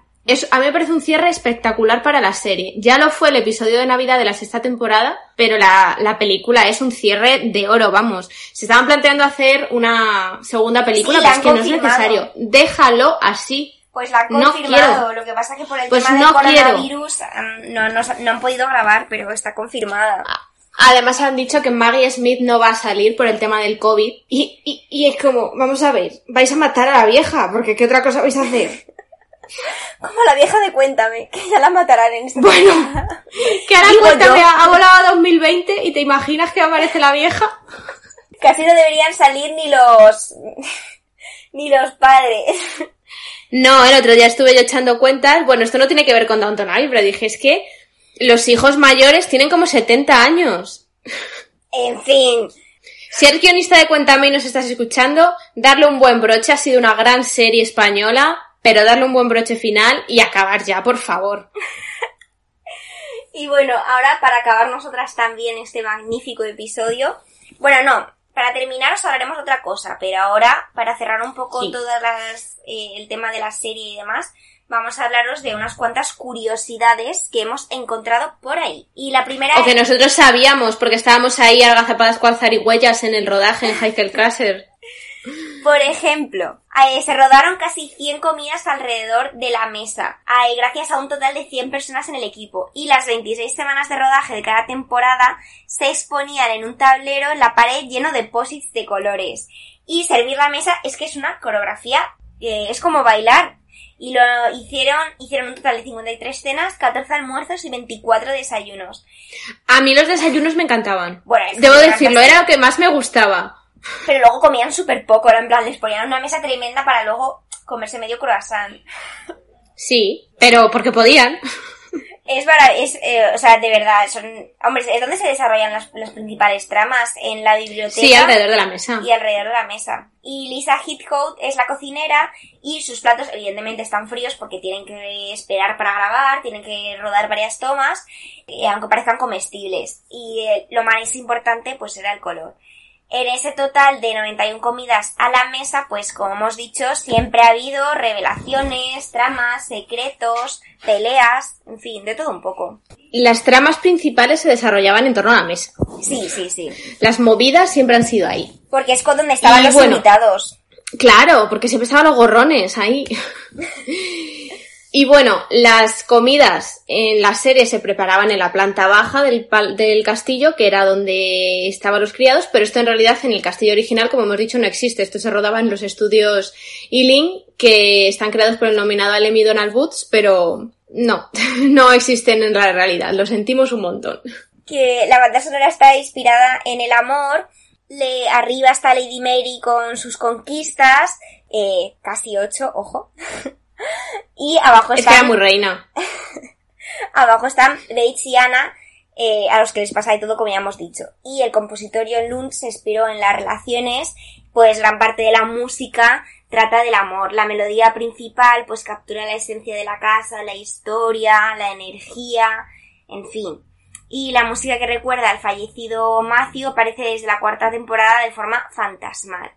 a mí me parece un cierre espectacular para la serie. Ya lo fue el episodio de Navidad de la sexta temporada, pero la, la película es un cierre de oro, vamos. Se estaban planteando hacer una segunda película, pero es que no es necesario. Déjalo así. Pues la han confirmado. Lo que pasa es que por el pues tema del coronavirus no, no, no, han podido grabar, pero está confirmada. Además han dicho que Maggie Smith no va a salir por el tema del COVID. Y, y, y es como, vamos a ver, vais a matar a la vieja, porque ¿qué otra cosa vais a hacer? Como la vieja de Cuéntame, que ya la matarán en este Bueno, que ahora Digo cuéntame, yo. ha volado a 2020 y te imaginas que aparece la vieja. Casi no deberían salir ni los... ni los padres. No, el otro día estuve yo echando cuentas. Bueno, esto no tiene que ver con Downton Abbey, pero dije, es que los hijos mayores tienen como 70 años. En fin, Si eres guionista de Cuéntame y nos estás escuchando, darle un buen broche. Ha sido una gran serie española, pero darle un buen broche final y acabar ya, por favor. Y bueno, ahora para acabar nosotras también este magnífico episodio. Bueno, no, para terminar os hablaremos de otra cosa, pero ahora, para cerrar un poco Sí. todas las, eh, el tema de la serie y demás, vamos a hablaros de unas cuantas curiosidades que hemos encontrado por ahí. Y la primera O que nosotros sabíamos, porque estábamos ahí agazapadas cual zarigüeyas en el rodaje en Heikel Castle. Por ejemplo, eh, se rodaron casi 100 comidas alrededor de la mesa, eh, gracias a un total de 100 personas en el equipo. Y las 26 semanas de rodaje de cada temporada se exponían en un tablero en la pared lleno de posits de colores. Y servir la mesa es que es una coreografía, eh, es como bailar. Y lo hicieron, hicieron un total de 53 cenas, 14 almuerzos y 24 desayunos. A mí los desayunos me encantaban. Bueno, Debo decirlo, era lo que más me gustaba. Pero luego comían súper poco, era en plan, les ponían una mesa tremenda para luego comerse medio croissant. Sí, pero porque podían. Es para, es, eh, o sea, de verdad, son, hombre, es donde se desarrollan las, las principales tramas, en la biblioteca Sí, alrededor de la mesa. y alrededor de la mesa. Y Lisa Heathcote es la cocinera y sus platos evidentemente están fríos porque tienen que esperar para grabar, tienen que rodar varias tomas, eh, aunque parezcan comestibles. Y eh, lo más importante pues era el color. En ese total de 91 comidas a la mesa, pues como hemos dicho, siempre ha habido revelaciones, tramas, secretos, peleas, en fin, de todo un poco. Las tramas principales se desarrollaban en torno a la mesa. Sí, sí, sí. Las movidas siempre han sido ahí. Porque es con donde estaban Y los bueno. invitados. Claro, porque siempre estaban los gorrones ahí. Y bueno, las comidas en la serie se preparaban en la planta baja del, del castillo, que era donde estaban los criados, pero esto en realidad en el castillo original, como hemos dicho, no existe. Esto se rodaba en los estudios Ealing, que están creados por el nominado Lemmy Donald Boots, pero no, no existen en la realidad. Lo sentimos un montón. que la banda sonora está inspirada en el amor. Le, arriba está Lady Mary con sus conquistas, eh, casi ocho, ojo. y abajo Es que era están, muy reina. abajo están Bates y Anna, eh, a los que les pasa de todo, como ya hemos dicho. Y el compositor John Lund se inspiró en las relaciones, pues gran parte de la música trata del amor. La melodía principal, pues captura la esencia de la casa, la historia, la energía, en fin. Y la música que recuerda al fallecido Matthew aparece desde la cuarta temporada de forma fantasmal.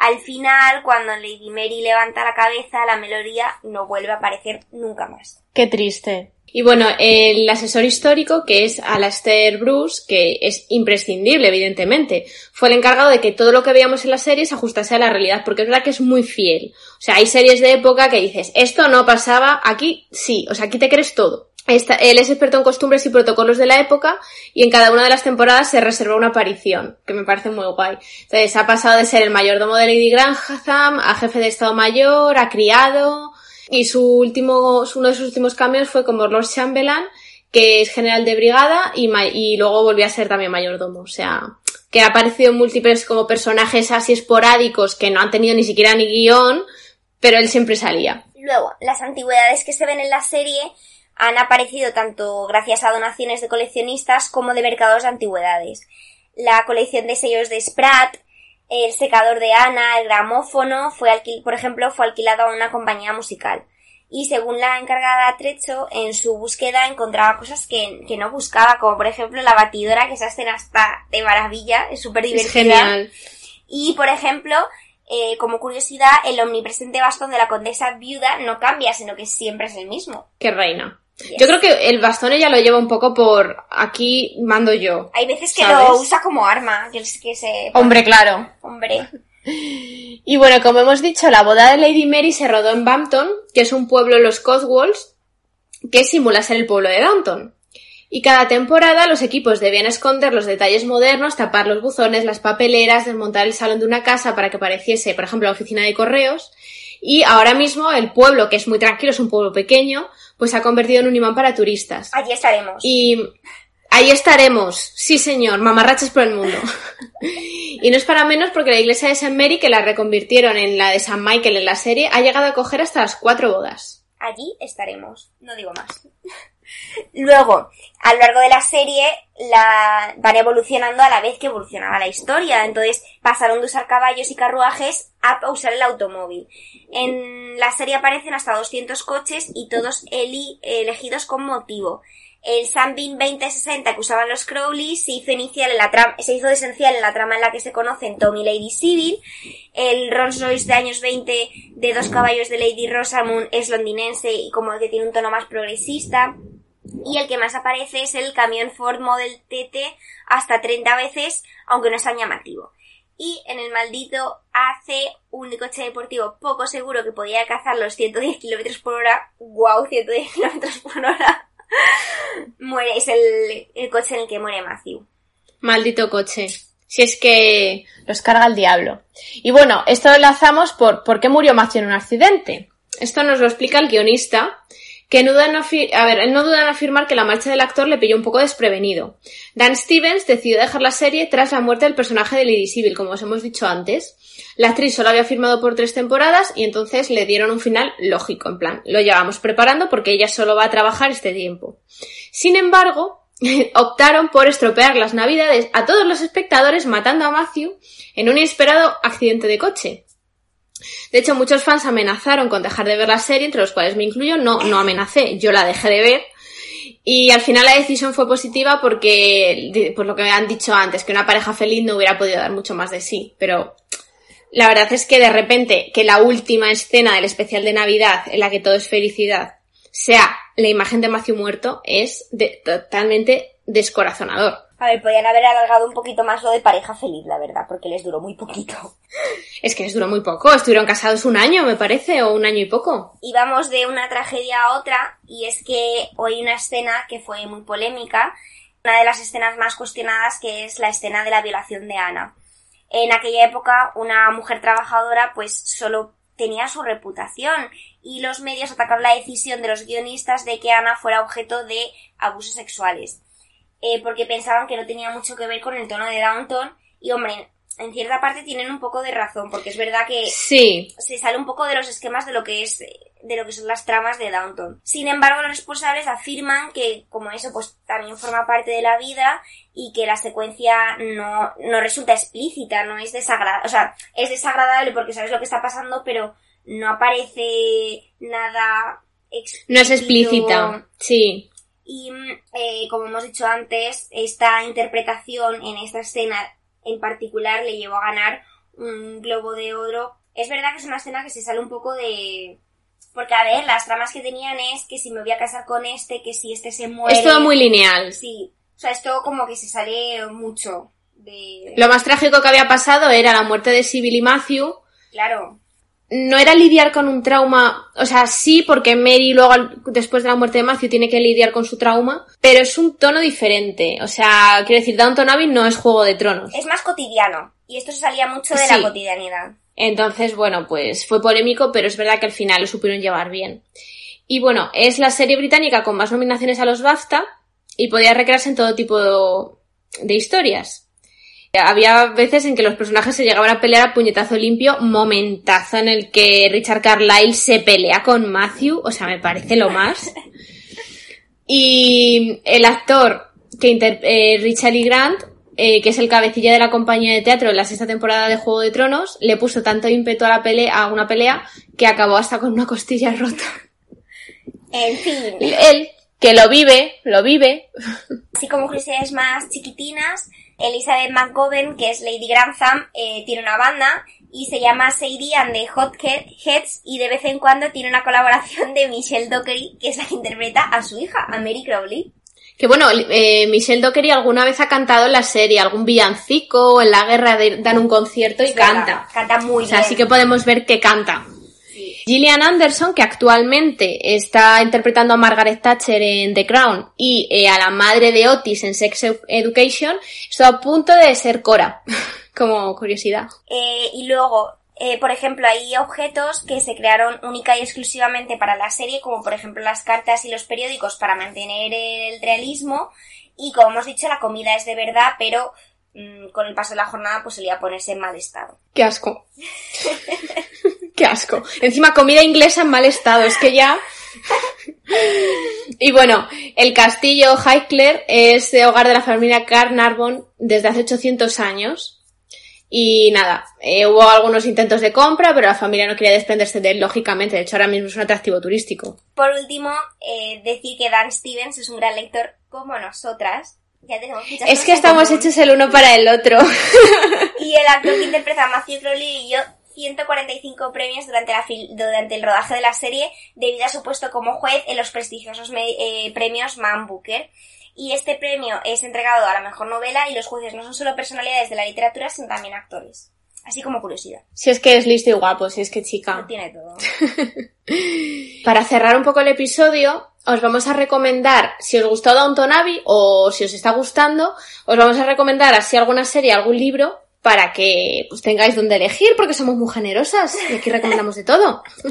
Al final, cuando Lady Mary levanta la cabeza, la melodía no vuelve a aparecer nunca más. Qué triste. Y bueno, el asesor histórico, que es Alastair Bruce, que es imprescindible, evidentemente, fue el encargado de que todo lo que veíamos en la serie se ajustase a la realidad, porque es verdad que es muy fiel. O sea, hay series de época que dices, esto no pasaba, aquí sí, o sea, aquí te crees todo. Él es experto en costumbres y protocolos de la época y en cada una de las temporadas se reserva una aparición, que me parece muy guay. Entonces ha pasado de ser el mayordomo de Lady Grantham a jefe de Estado Mayor, a criado, y su último, uno de sus últimos cambios fue como Lord Chamberlain, que es general de brigada y, y luego volvió a ser también mayordomo. O sea, que ha aparecido en múltiples como personajes así esporádicos que no han tenido ni siquiera ni guion, pero él siempre salía. Luego, las antigüedades que se ven en la serie han aparecido tanto gracias a donaciones de coleccionistas como de mercados de antigüedades. La colección de sellos de Spratt, el secador de Ana, el gramófono, fue alquil- por ejemplo, fue alquilado a una compañía musical. Y según la encargada Trecho, en su búsqueda encontraba cosas que, que no buscaba, como por ejemplo la batidora, que esa escena está de maravilla, es súper divertida. genial. Y, por ejemplo, eh, como curiosidad, el omnipresente bastón de la condesa viuda no cambia, sino que siempre es el mismo. Qué reina. Yo creo que el bastón ella lo lleva un poco por aquí mando yo. Hay veces que ¿Sabes? lo usa como arma, que se... Hombre, claro. Hombre. Y bueno, como hemos dicho, la boda de Lady Mary se rodó en Bampton, que es un pueblo en los Cotswolds, que simula ser el pueblo de Downton. Y cada temporada los equipos debían esconder los detalles modernos, tapar los buzones, las papeleras, desmontar el salón de una casa para que pareciese, por ejemplo, la oficina de correos. Y ahora mismo el pueblo, que es muy tranquilo, es un pueblo pequeño, pues se ha convertido en un imán para turistas. Allí estaremos. Y ahí estaremos, sí señor, mamarrachas por el mundo. y no es para menos porque la iglesia de St. Mary, que la reconvirtieron en la de San Michael en la serie, ha llegado a coger hasta las cuatro bodas. Allí estaremos, no digo más. Luego, a lo largo de la serie, la... van evolucionando a la vez que evolucionaba la historia. Entonces, pasaron de usar caballos y carruajes a usar el automóvil. En la serie aparecen hasta 200 coches y todos elegidos con motivo. El Sunbeam 2060 que usaban los Crowley se hizo inicial en la trama, se hizo esencial en la trama en la que se conocen Tommy y Lady Civil. El Rolls Royce de años 20 de dos caballos de Lady Rosamund es londinense y como que tiene un tono más progresista. Y el que más aparece es el camión Ford Model TT hasta 30 veces, aunque no es tan llamativo. Y en el maldito hace un coche deportivo poco seguro que podía cazar los 110 km por hora. ¡Wow! 110 km por hora. muere, es el, el coche en el que muere Matthew. Maldito coche. Si es que los carga el diablo. Y bueno, esto lo enlazamos por por qué murió Matthew en un accidente. Esto nos lo explica el guionista, que no duda en, a ver, no duda en afirmar que la marcha del actor le pilló un poco desprevenido. Dan Stevens decidió dejar la serie tras la muerte del personaje de Lady Civil, como os hemos dicho antes. La actriz solo había firmado por tres temporadas y entonces le dieron un final lógico, en plan, lo llevamos preparando porque ella solo va a trabajar este tiempo. Sin embargo, optaron por estropear las navidades a todos los espectadores matando a Matthew en un inesperado accidente de coche. De hecho, muchos fans amenazaron con dejar de ver la serie, entre los cuales me incluyo. No, no amenacé, yo la dejé de ver. Y al final la decisión fue positiva porque, por lo que me han dicho antes, que una pareja feliz no hubiera podido dar mucho más de sí. Pero la verdad es que de repente, que la última escena del especial de Navidad, en la que todo es felicidad, sea la imagen de Matthew muerto, es totalmente descorazonador. A ver, podían haber alargado un poquito más lo de pareja feliz, la verdad, porque les duró muy poquito. Es que les duró muy poco, estuvieron casados un año, me parece, o un año y poco. Y vamos de una tragedia a otra, y es que hoy una escena que fue muy polémica, una de las escenas más cuestionadas, que es la escena de la violación de Ana. En aquella época, una mujer trabajadora, pues solo tenía su reputación y los medios atacaron la decisión de los guionistas de que Ana fuera objeto de abusos sexuales. Eh, porque pensaban que no tenía mucho que ver con el tono de Downton y hombre, en cierta parte tienen un poco de razón, porque es verdad que sí. se sale un poco de los esquemas de lo que es de lo que son las tramas de Downton. Sin embargo, los responsables afirman que como eso pues también forma parte de la vida y que la secuencia no, no resulta explícita, no es desagradable, o sea, es desagradable porque sabes lo que está pasando, pero no aparece nada explícito. No es explícita, sí. Y eh, como hemos dicho antes, esta interpretación en esta escena en particular le llevó a ganar un globo de oro. Es verdad que es una escena que se sale un poco de... Porque, a ver, las tramas que tenían es que si me voy a casar con este, que si este se muere... Es todo muy lineal. Sí. O sea, esto como que se sale mucho de... Lo más trágico que había pasado era la muerte de Sibyl y Matthew. Claro no era lidiar con un trauma, o sea, sí, porque Mary luego, después de la muerte de Matthew, tiene que lidiar con su trauma, pero es un tono diferente. O sea, quiero decir, Downton Abbey no es Juego de Tronos. Es más cotidiano, y esto se salía mucho de la cotidianidad. Entonces, bueno, pues fue polémico, pero es verdad que al final lo supieron llevar bien. Y bueno, es la serie británica con más nominaciones a los BAFTA, y podía recrearse en todo tipo de historias. Había veces en que los personajes se llegaban a pelear a puñetazo limpio, momentazo en el que Richard Carlyle se pelea con Matthew, o sea, me parece lo más. Y el actor que eh, Richard E. Grant, eh, que es el cabecilla de la compañía de teatro en la sexta temporada de Juego de Tronos, le puso tanto ímpetu a la pelea, a una pelea, que acabó hasta con una costilla rota. En fin. Él, que lo vive, lo vive. Así como curiosidades más chiquitinas, Elizabeth McGovern, que es Lady Grantham, eh, tiene una banda y se llama Sadie and the Hot Heads y de vez en cuando tiene una colaboración de Michelle Dockery, que es la que interpreta a su hija, a Mary Crowley. Que bueno, eh, Michelle Dockery alguna vez ha cantado en la serie algún villancico o en la guerra dan un concierto y canta. canta muy bien. O sea, sí que podemos ver que canta. Gillian Anderson, que actualmente está interpretando a Margaret Thatcher en The Crown y eh, a la madre de Otis en Sex Education, está a punto de ser Cora, como curiosidad. Eh, y luego, Eh, por ejemplo, hay objetos que se crearon única y exclusivamente para la serie, como por ejemplo las cartas y los periódicos para mantener el realismo. Y como hemos dicho, la comida es de verdad, pero con el paso de la jornada pues solía ponerse en mal estado. Qué asco. Qué asco. Encima comida inglesa en mal estado, es que ya... y bueno, el castillo Highclere es de hogar de la familia Carnarvon desde hace 800 años. Y nada, eh, hubo algunos intentos de compra, pero la familia no quería desprenderse de él, lógicamente. De hecho, ahora mismo es un atractivo turístico. Por último, eh, decir que Dan Stevens es un gran lector como nosotras. Ya tenemos muchas Es que estamos común. hechos el uno para el otro. Y el actor que interpreta a Matthew Crowley y yo 145 premios durante, la fil- durante el rodaje de la serie debido a su puesto como juez en los prestigiosos eh, premios Man Booker. Y este premio es entregado a la mejor novela y los jueces no son solo personalidades de la literatura, sino también actores. Así como curiosidad. si es que es listo y guapo, si es que Lo chica. tiene todo. Para cerrar un poco el episodio, os vamos a recomendar, si os gustó Downton Abbey o si os está gustando, os vamos a recomendar así alguna serie, algún libro para que pues, tengáis donde elegir porque somos muy generosas y aquí recomendamos de todo.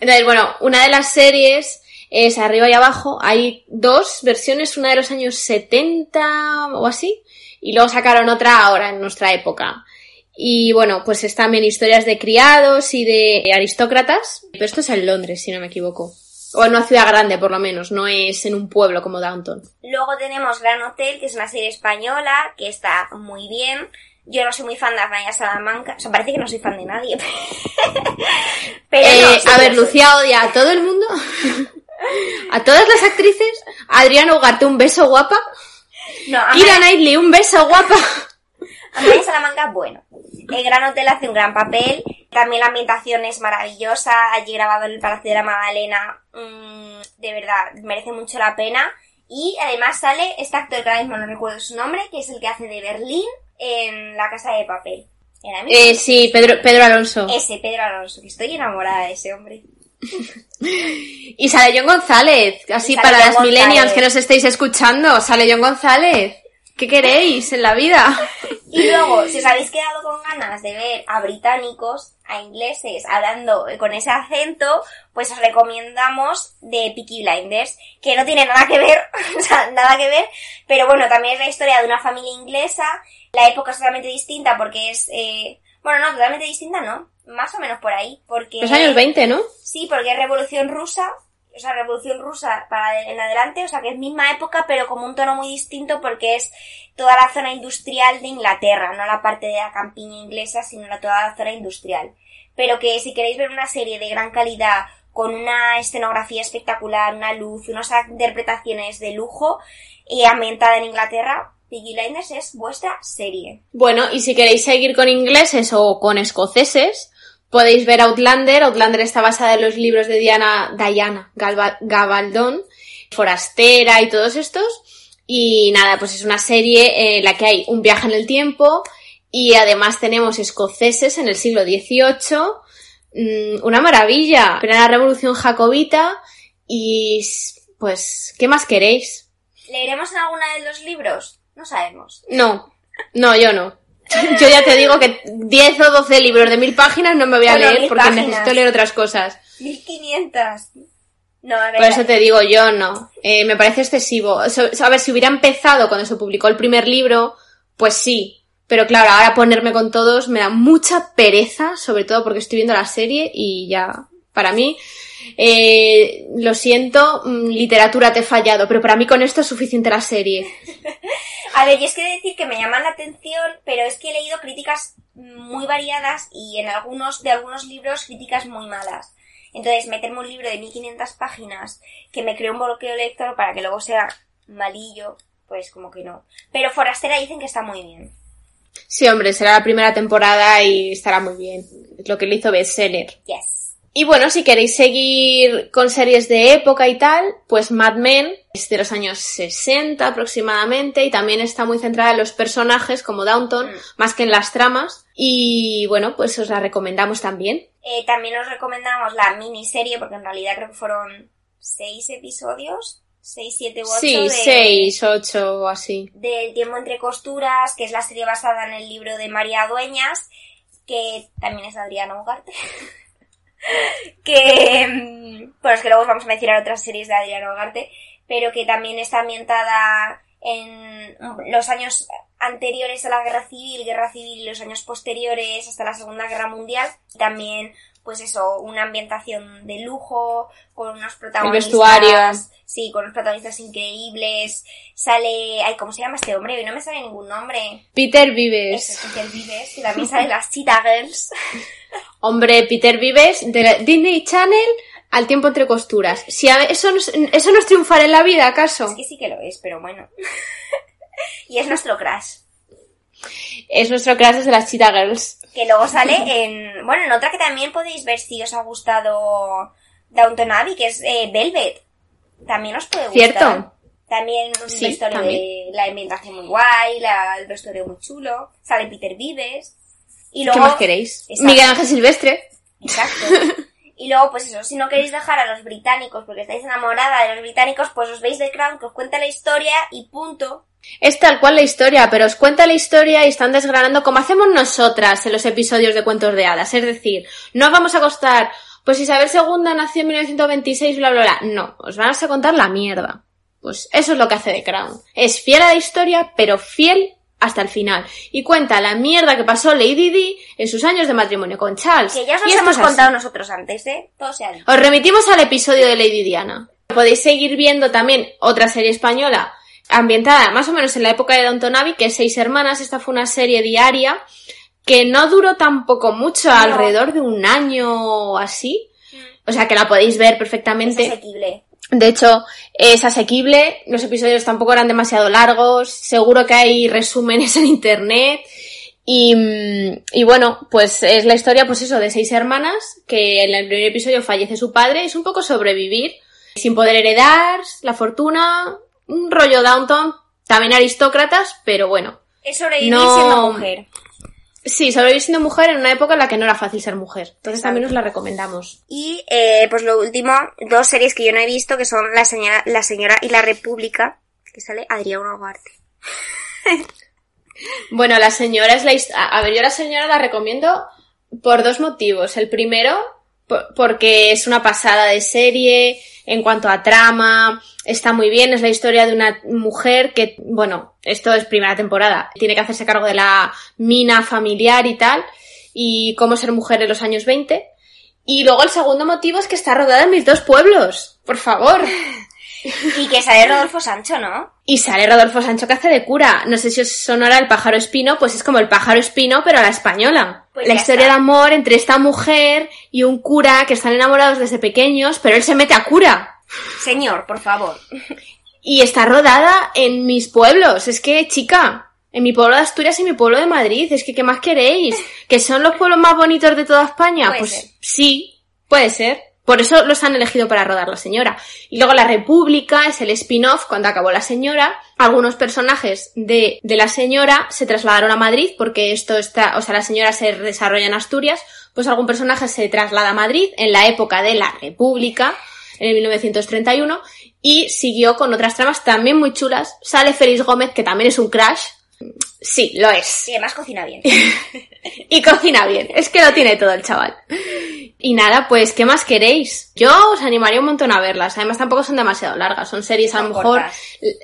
Entonces, bueno, una de las series es arriba y abajo. Hay dos versiones, una de los años 70 o así, y luego sacaron otra ahora en nuestra época. Y bueno, pues es también historias de criados y de aristócratas. Pero esto es en Londres, si no me equivoco. O en una ciudad grande, por lo menos. No es en un pueblo como Downton. Luego tenemos Gran Hotel, que es una serie española, que está muy bien. Yo no soy muy fan de Azaña Salamanca. O sea, parece que no soy fan de nadie. Pero Eh, no, sí a ver. Lucía odia a todo el mundo. a todas las actrices. Adriana Ugarte, un beso guapa. No, Kira Knightley, un beso guapa. Azaña Salamanca, bueno. El Gran Hotel hace un gran papel. También la ambientación es maravillosa. Allí grabado en el Palacio de la Magdalena. mm, de verdad, merece mucho la pena. Y además sale este actor que ahora mismo no recuerdo su nombre, que es el que hace de Berlín en La Casa de Papel. Era. Eh, sí, Pedro, Pedro Alonso. Ese, Pedro Alonso, que estoy enamorada de ese hombre. Y sale John González. Así para John las millennials que nos estéis escuchando. Sale John González. ¿Qué queréis en la vida? Y luego, si os habéis quedado con ganas de ver a británicos, a ingleses, hablando con ese acento, pues os recomendamos de Peaky Blinders, que no tiene nada que ver, o sea, nada que ver, pero bueno, también es la historia de una familia inglesa, la época es totalmente distinta porque es, eh, bueno, no, totalmente distinta no, más o menos por ahí, porque... Los años 20, ¿no? Sí, porque es Revolución Rusa, o sea, Revolución Rusa para en adelante, o sea, que es misma época, pero como un tono muy distinto porque es toda la zona industrial de Inglaterra, no la parte de la campiña inglesa, sino la, toda la zona industrial. Pero que si queréis ver una serie de gran calidad, con una escenografía espectacular, una luz, unas interpretaciones de lujo, y ambientada en Inglaterra, Piggy Blinders es vuestra serie. Bueno, y si queréis seguir con ingleses o con escoceses, podéis ver Outlander. Outlander está basada en los libros de Diana, Diana Gabaldon, Forastera y todos estos. Y nada, pues es una serie en la que hay un viaje en el tiempo y además tenemos escoceses en el siglo XVIII. Mm, Una maravilla. Plena revolución jacobita y pues, ¿qué más queréis? ¿Leeremos en alguna de los libros? No sabemos. No, no, yo no. Yo ya te digo que 10 o 12 libros de mil páginas no me voy a Bueno, leer porque páginas. necesito leer otras cosas. 1500. No, a ver. Por eso te digo, yo no. Eh, me parece excesivo. So- A ver, si hubiera empezado cuando se publicó el primer libro, pues sí. Pero claro, ahora ponerme con todos me da mucha pereza, sobre todo porque estoy viendo la serie y ya, para mí, eh, lo siento, mm, literatura te he fallado, pero para mí con esto es suficiente la serie. A ver, y es que decir que me llaman la atención, pero es que he leído críticas muy variadas y en algunos de algunos libros críticas muy malas. Entonces, meterme un libro de 1500 páginas que me cree un bloqueo lector para que luego sea malillo, pues como que no. Pero Forastera dicen que está muy bien. Sí, hombre, será la primera temporada y estará muy bien. Lo que le hizo bestseller. Yes. Y bueno, si queréis seguir con series de época y tal, pues Mad Men es de los años 60 aproximadamente y también está muy centrada en los personajes como Downton, Mm. más que en las tramas. Y bueno, pues os la recomendamos también. Eh, también os recomendamos la miniserie, porque en realidad creo que fueron seis episodios, seis, siete u ocho Sí, de, seis, ocho o así. del tiempo entre costuras, que es la serie basada en el libro de María Dueñas. que también es de Adriano Ugarte. que, mm, bueno, es que luego os vamos a mencionar otras series de Adriano Ugarte, pero que también está ambientada en los años anteriores a la guerra civil, guerra civil y los años posteriores hasta la Segunda Guerra Mundial. También, pues eso, una ambientación de lujo, con unos protagonistas. El vestuario. Sí, con unos protagonistas increíbles. Sale, ay, ¿cómo se llama este hombre? Hoy no me sale ningún nombre. Peter Vives. Peter Vives, que también sale las Cheetah Girls. Hombre, Peter Vives de la Disney Channel al tiempo entre costuras. Si a- eso, no es- eso no es triunfar en la vida, ¿acaso? Es que sí que lo es, pero bueno. y es nuestro crush. Es nuestro crush de las Cheetah Girls. Que luego sale en, bueno, en otra que también podéis ver si os ha gustado Downton Abbey, que es eh, Velvet. También os puede gustar. Cierto. También un Sí, vestuario también. de la ambientación muy guay, la, el vestuario muy chulo. Sale Peter Vives. Y ¿Qué luego, más queréis? Exacto. Miguel Ángel Silvestre. Exacto. Y luego, pues eso, si no queréis dejar a los británicos porque estáis enamorada de los británicos, pues os veis de Crown, que os cuenta la historia y punto. Es tal cual la historia, pero os cuenta la historia y están desgranando como hacemos nosotras en los episodios de cuentos de hadas. Es decir, no os vamos a costar, pues Isabel II nació en 1926, bla, bla, bla. No, os van a contar la mierda. Pues eso es lo que hace The Crown. Es fiel a la historia, pero fiel hasta el final. Y cuenta la mierda que pasó Lady Di en sus años de matrimonio con Charles. Que ya os Y hemos así. contado nosotros antes, ¿eh? Todo se ha dicho. Os remitimos al episodio de Lady Diana. Podéis seguir viendo también otra serie española ambientada más o menos en la época de Downton Abbey, que es Seis Hermanas. Esta fue una serie diaria que no duró tampoco mucho, No. alrededor de un año o así. O sea que la podéis ver Es perfectamente. asequible. De hecho, es asequible, los episodios tampoco eran demasiado largos, seguro que hay resúmenes en internet. Y, mm, y bueno, pues es la historia, pues eso, de seis hermanas, que en el primer episodio fallece su padre, es un poco sobrevivir, sin poder heredar, la fortuna, un rollo Downton, también aristócratas, pero bueno. Es sobrevivir No. siendo mujer. Sí, sobrevivir siendo mujer en una época en la que no era fácil ser mujer. Entonces Exacto. también os la recomendamos. Y eh, pues lo último, dos series que yo no he visto, que son La Señora, la señora y La República, que sale Adriana Ugarte. Bueno, la señora es la A ver, yo la señora la recomiendo por dos motivos. El primero, po- porque es una pasada de serie en cuanto a trama, está muy bien, es la historia de una mujer que, bueno, esto es primera temporada, tiene que hacerse cargo de la mina familiar y tal, y cómo ser mujer en los años 20. Y luego el segundo motivo es que está rodada en mis dos pueblos, por favor. Y que sale Rodolfo Sancho, ¿no? Y sale Rodolfo Sancho que hace de cura. No sé si os sonará el pájaro espino, pues es como el pájaro espino, pero a la española. Pues la historia está. de amor entre esta mujer y un cura que están enamorados desde pequeños, pero él se mete a cura. Señor, por favor. Y está rodada en mis pueblos. Es que, chica, en mi pueblo de Asturias y mi pueblo de Madrid. Es que, ¿qué más queréis? ¿Que son los pueblos más bonitos de toda España? Puede pues ser. sí, puede ser. Por eso los han elegido para rodar la señora. Y luego la República es el spin-off cuando acabó la señora. Algunos personajes de, de la señora se trasladaron a Madrid porque esto está, o sea, la señora se desarrolla en Asturias. Pues algún personaje se traslada a Madrid en la época de la República, en el 1931, y siguió con otras tramas también muy chulas. Sale Félix Gómez, que también es un crash. Sí, lo es. Y además cocina bien. Y cocina bien. Es que lo tiene todo el chaval. Y nada, pues, ¿qué más queréis? Yo os animaría un montón a verlas. Además, tampoco son demasiado largas. Son series, a lo mejor. cortas.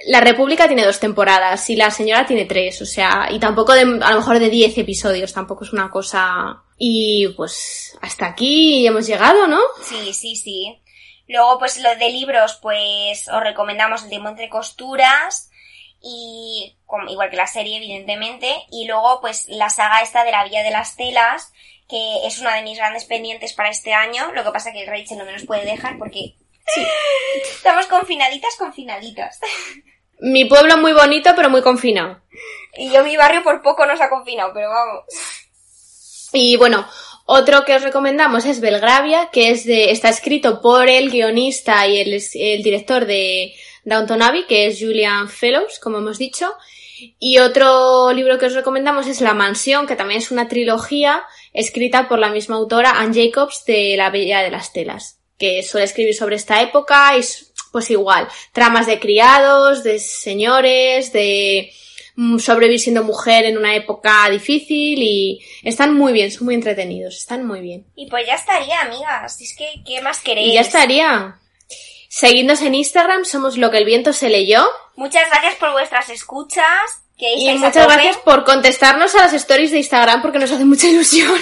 La República tiene dos temporadas y La Señora tiene tres. O sea, y tampoco de, a lo mejor de diez episodios. Tampoco es una cosa. Y pues, hasta aquí hemos llegado, ¿no? Sí, sí, sí. Luego, pues lo de libros, pues os recomendamos El tiempo entre costuras y como- igual que la serie, evidentemente. Y luego, pues la saga esta de la Villa de las Telas, que es una de mis grandes pendientes para este año. Lo que pasa que Rachel no me nos puede dejar porque estamos confinaditas, confinaditas. Mi pueblo muy bonito, pero muy confinado. Y yo mi barrio por poco nos ha confinado, pero vamos. Y bueno, otro que os recomendamos es Belgravia, que es de, está escrito por el guionista y el, el director de Downton Abbey, que es Julian Fellows, como hemos dicho. Y otro libro que os recomendamos es La Mansión, que también es una trilogía escrita por la misma autora, Anne Jacobs, de La Bella de las Telas, que suele escribir sobre esta época y pues igual, tramas de criados, de señores, de sobrevivir siendo mujer en una época difícil y están muy bien, son muy entretenidos, están muy bien. Y pues ya estaría, amigas. Es que, ¿qué más queréis? Y ya estaría. Seguidnos en Instagram, somos lo que el viento se leyó. Muchas gracias por vuestras escuchas. Que Y muchas gracias por contestarnos a las stories de Instagram porque nos hace mucha ilusión.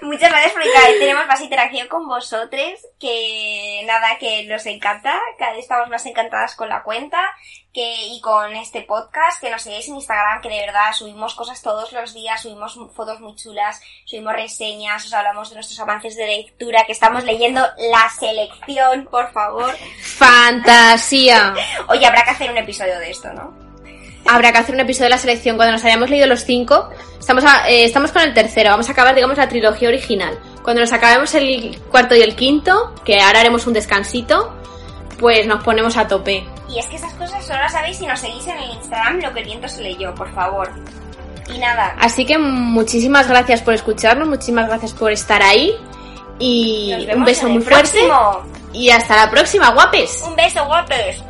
Muchas gracias porque cada vez tenemos más interacción con vosotros, que nada, que nos encanta, cada vez estamos más encantadas con la cuenta que y con este podcast, que nos sigáis en Instagram, que de verdad subimos cosas todos los días, subimos fotos muy chulas, subimos reseñas, os hablamos de nuestros avances de lectura, que estamos leyendo la selección, por favor. Fantasía. Oye, habrá que hacer un episodio de esto, ¿no? Habrá que hacer un episodio de la selección cuando nos hayamos leído los cinco. Estamos, a- eh, estamos con el tercero, vamos a acabar, digamos, la trilogía original. Cuando nos acabemos el cuarto y el quinto, que ahora haremos un descansito, pues nos ponemos a tope. Y es que esas cosas solo las sabéis si nos seguís en el Instagram, lo que el viento se leyó, por favor. Y nada, Así que muchísimas gracias por escucharnos, muchísimas gracias por estar ahí. Y un beso muy fuerte. próximo. Y hasta la próxima, guapes. Un beso, guapes.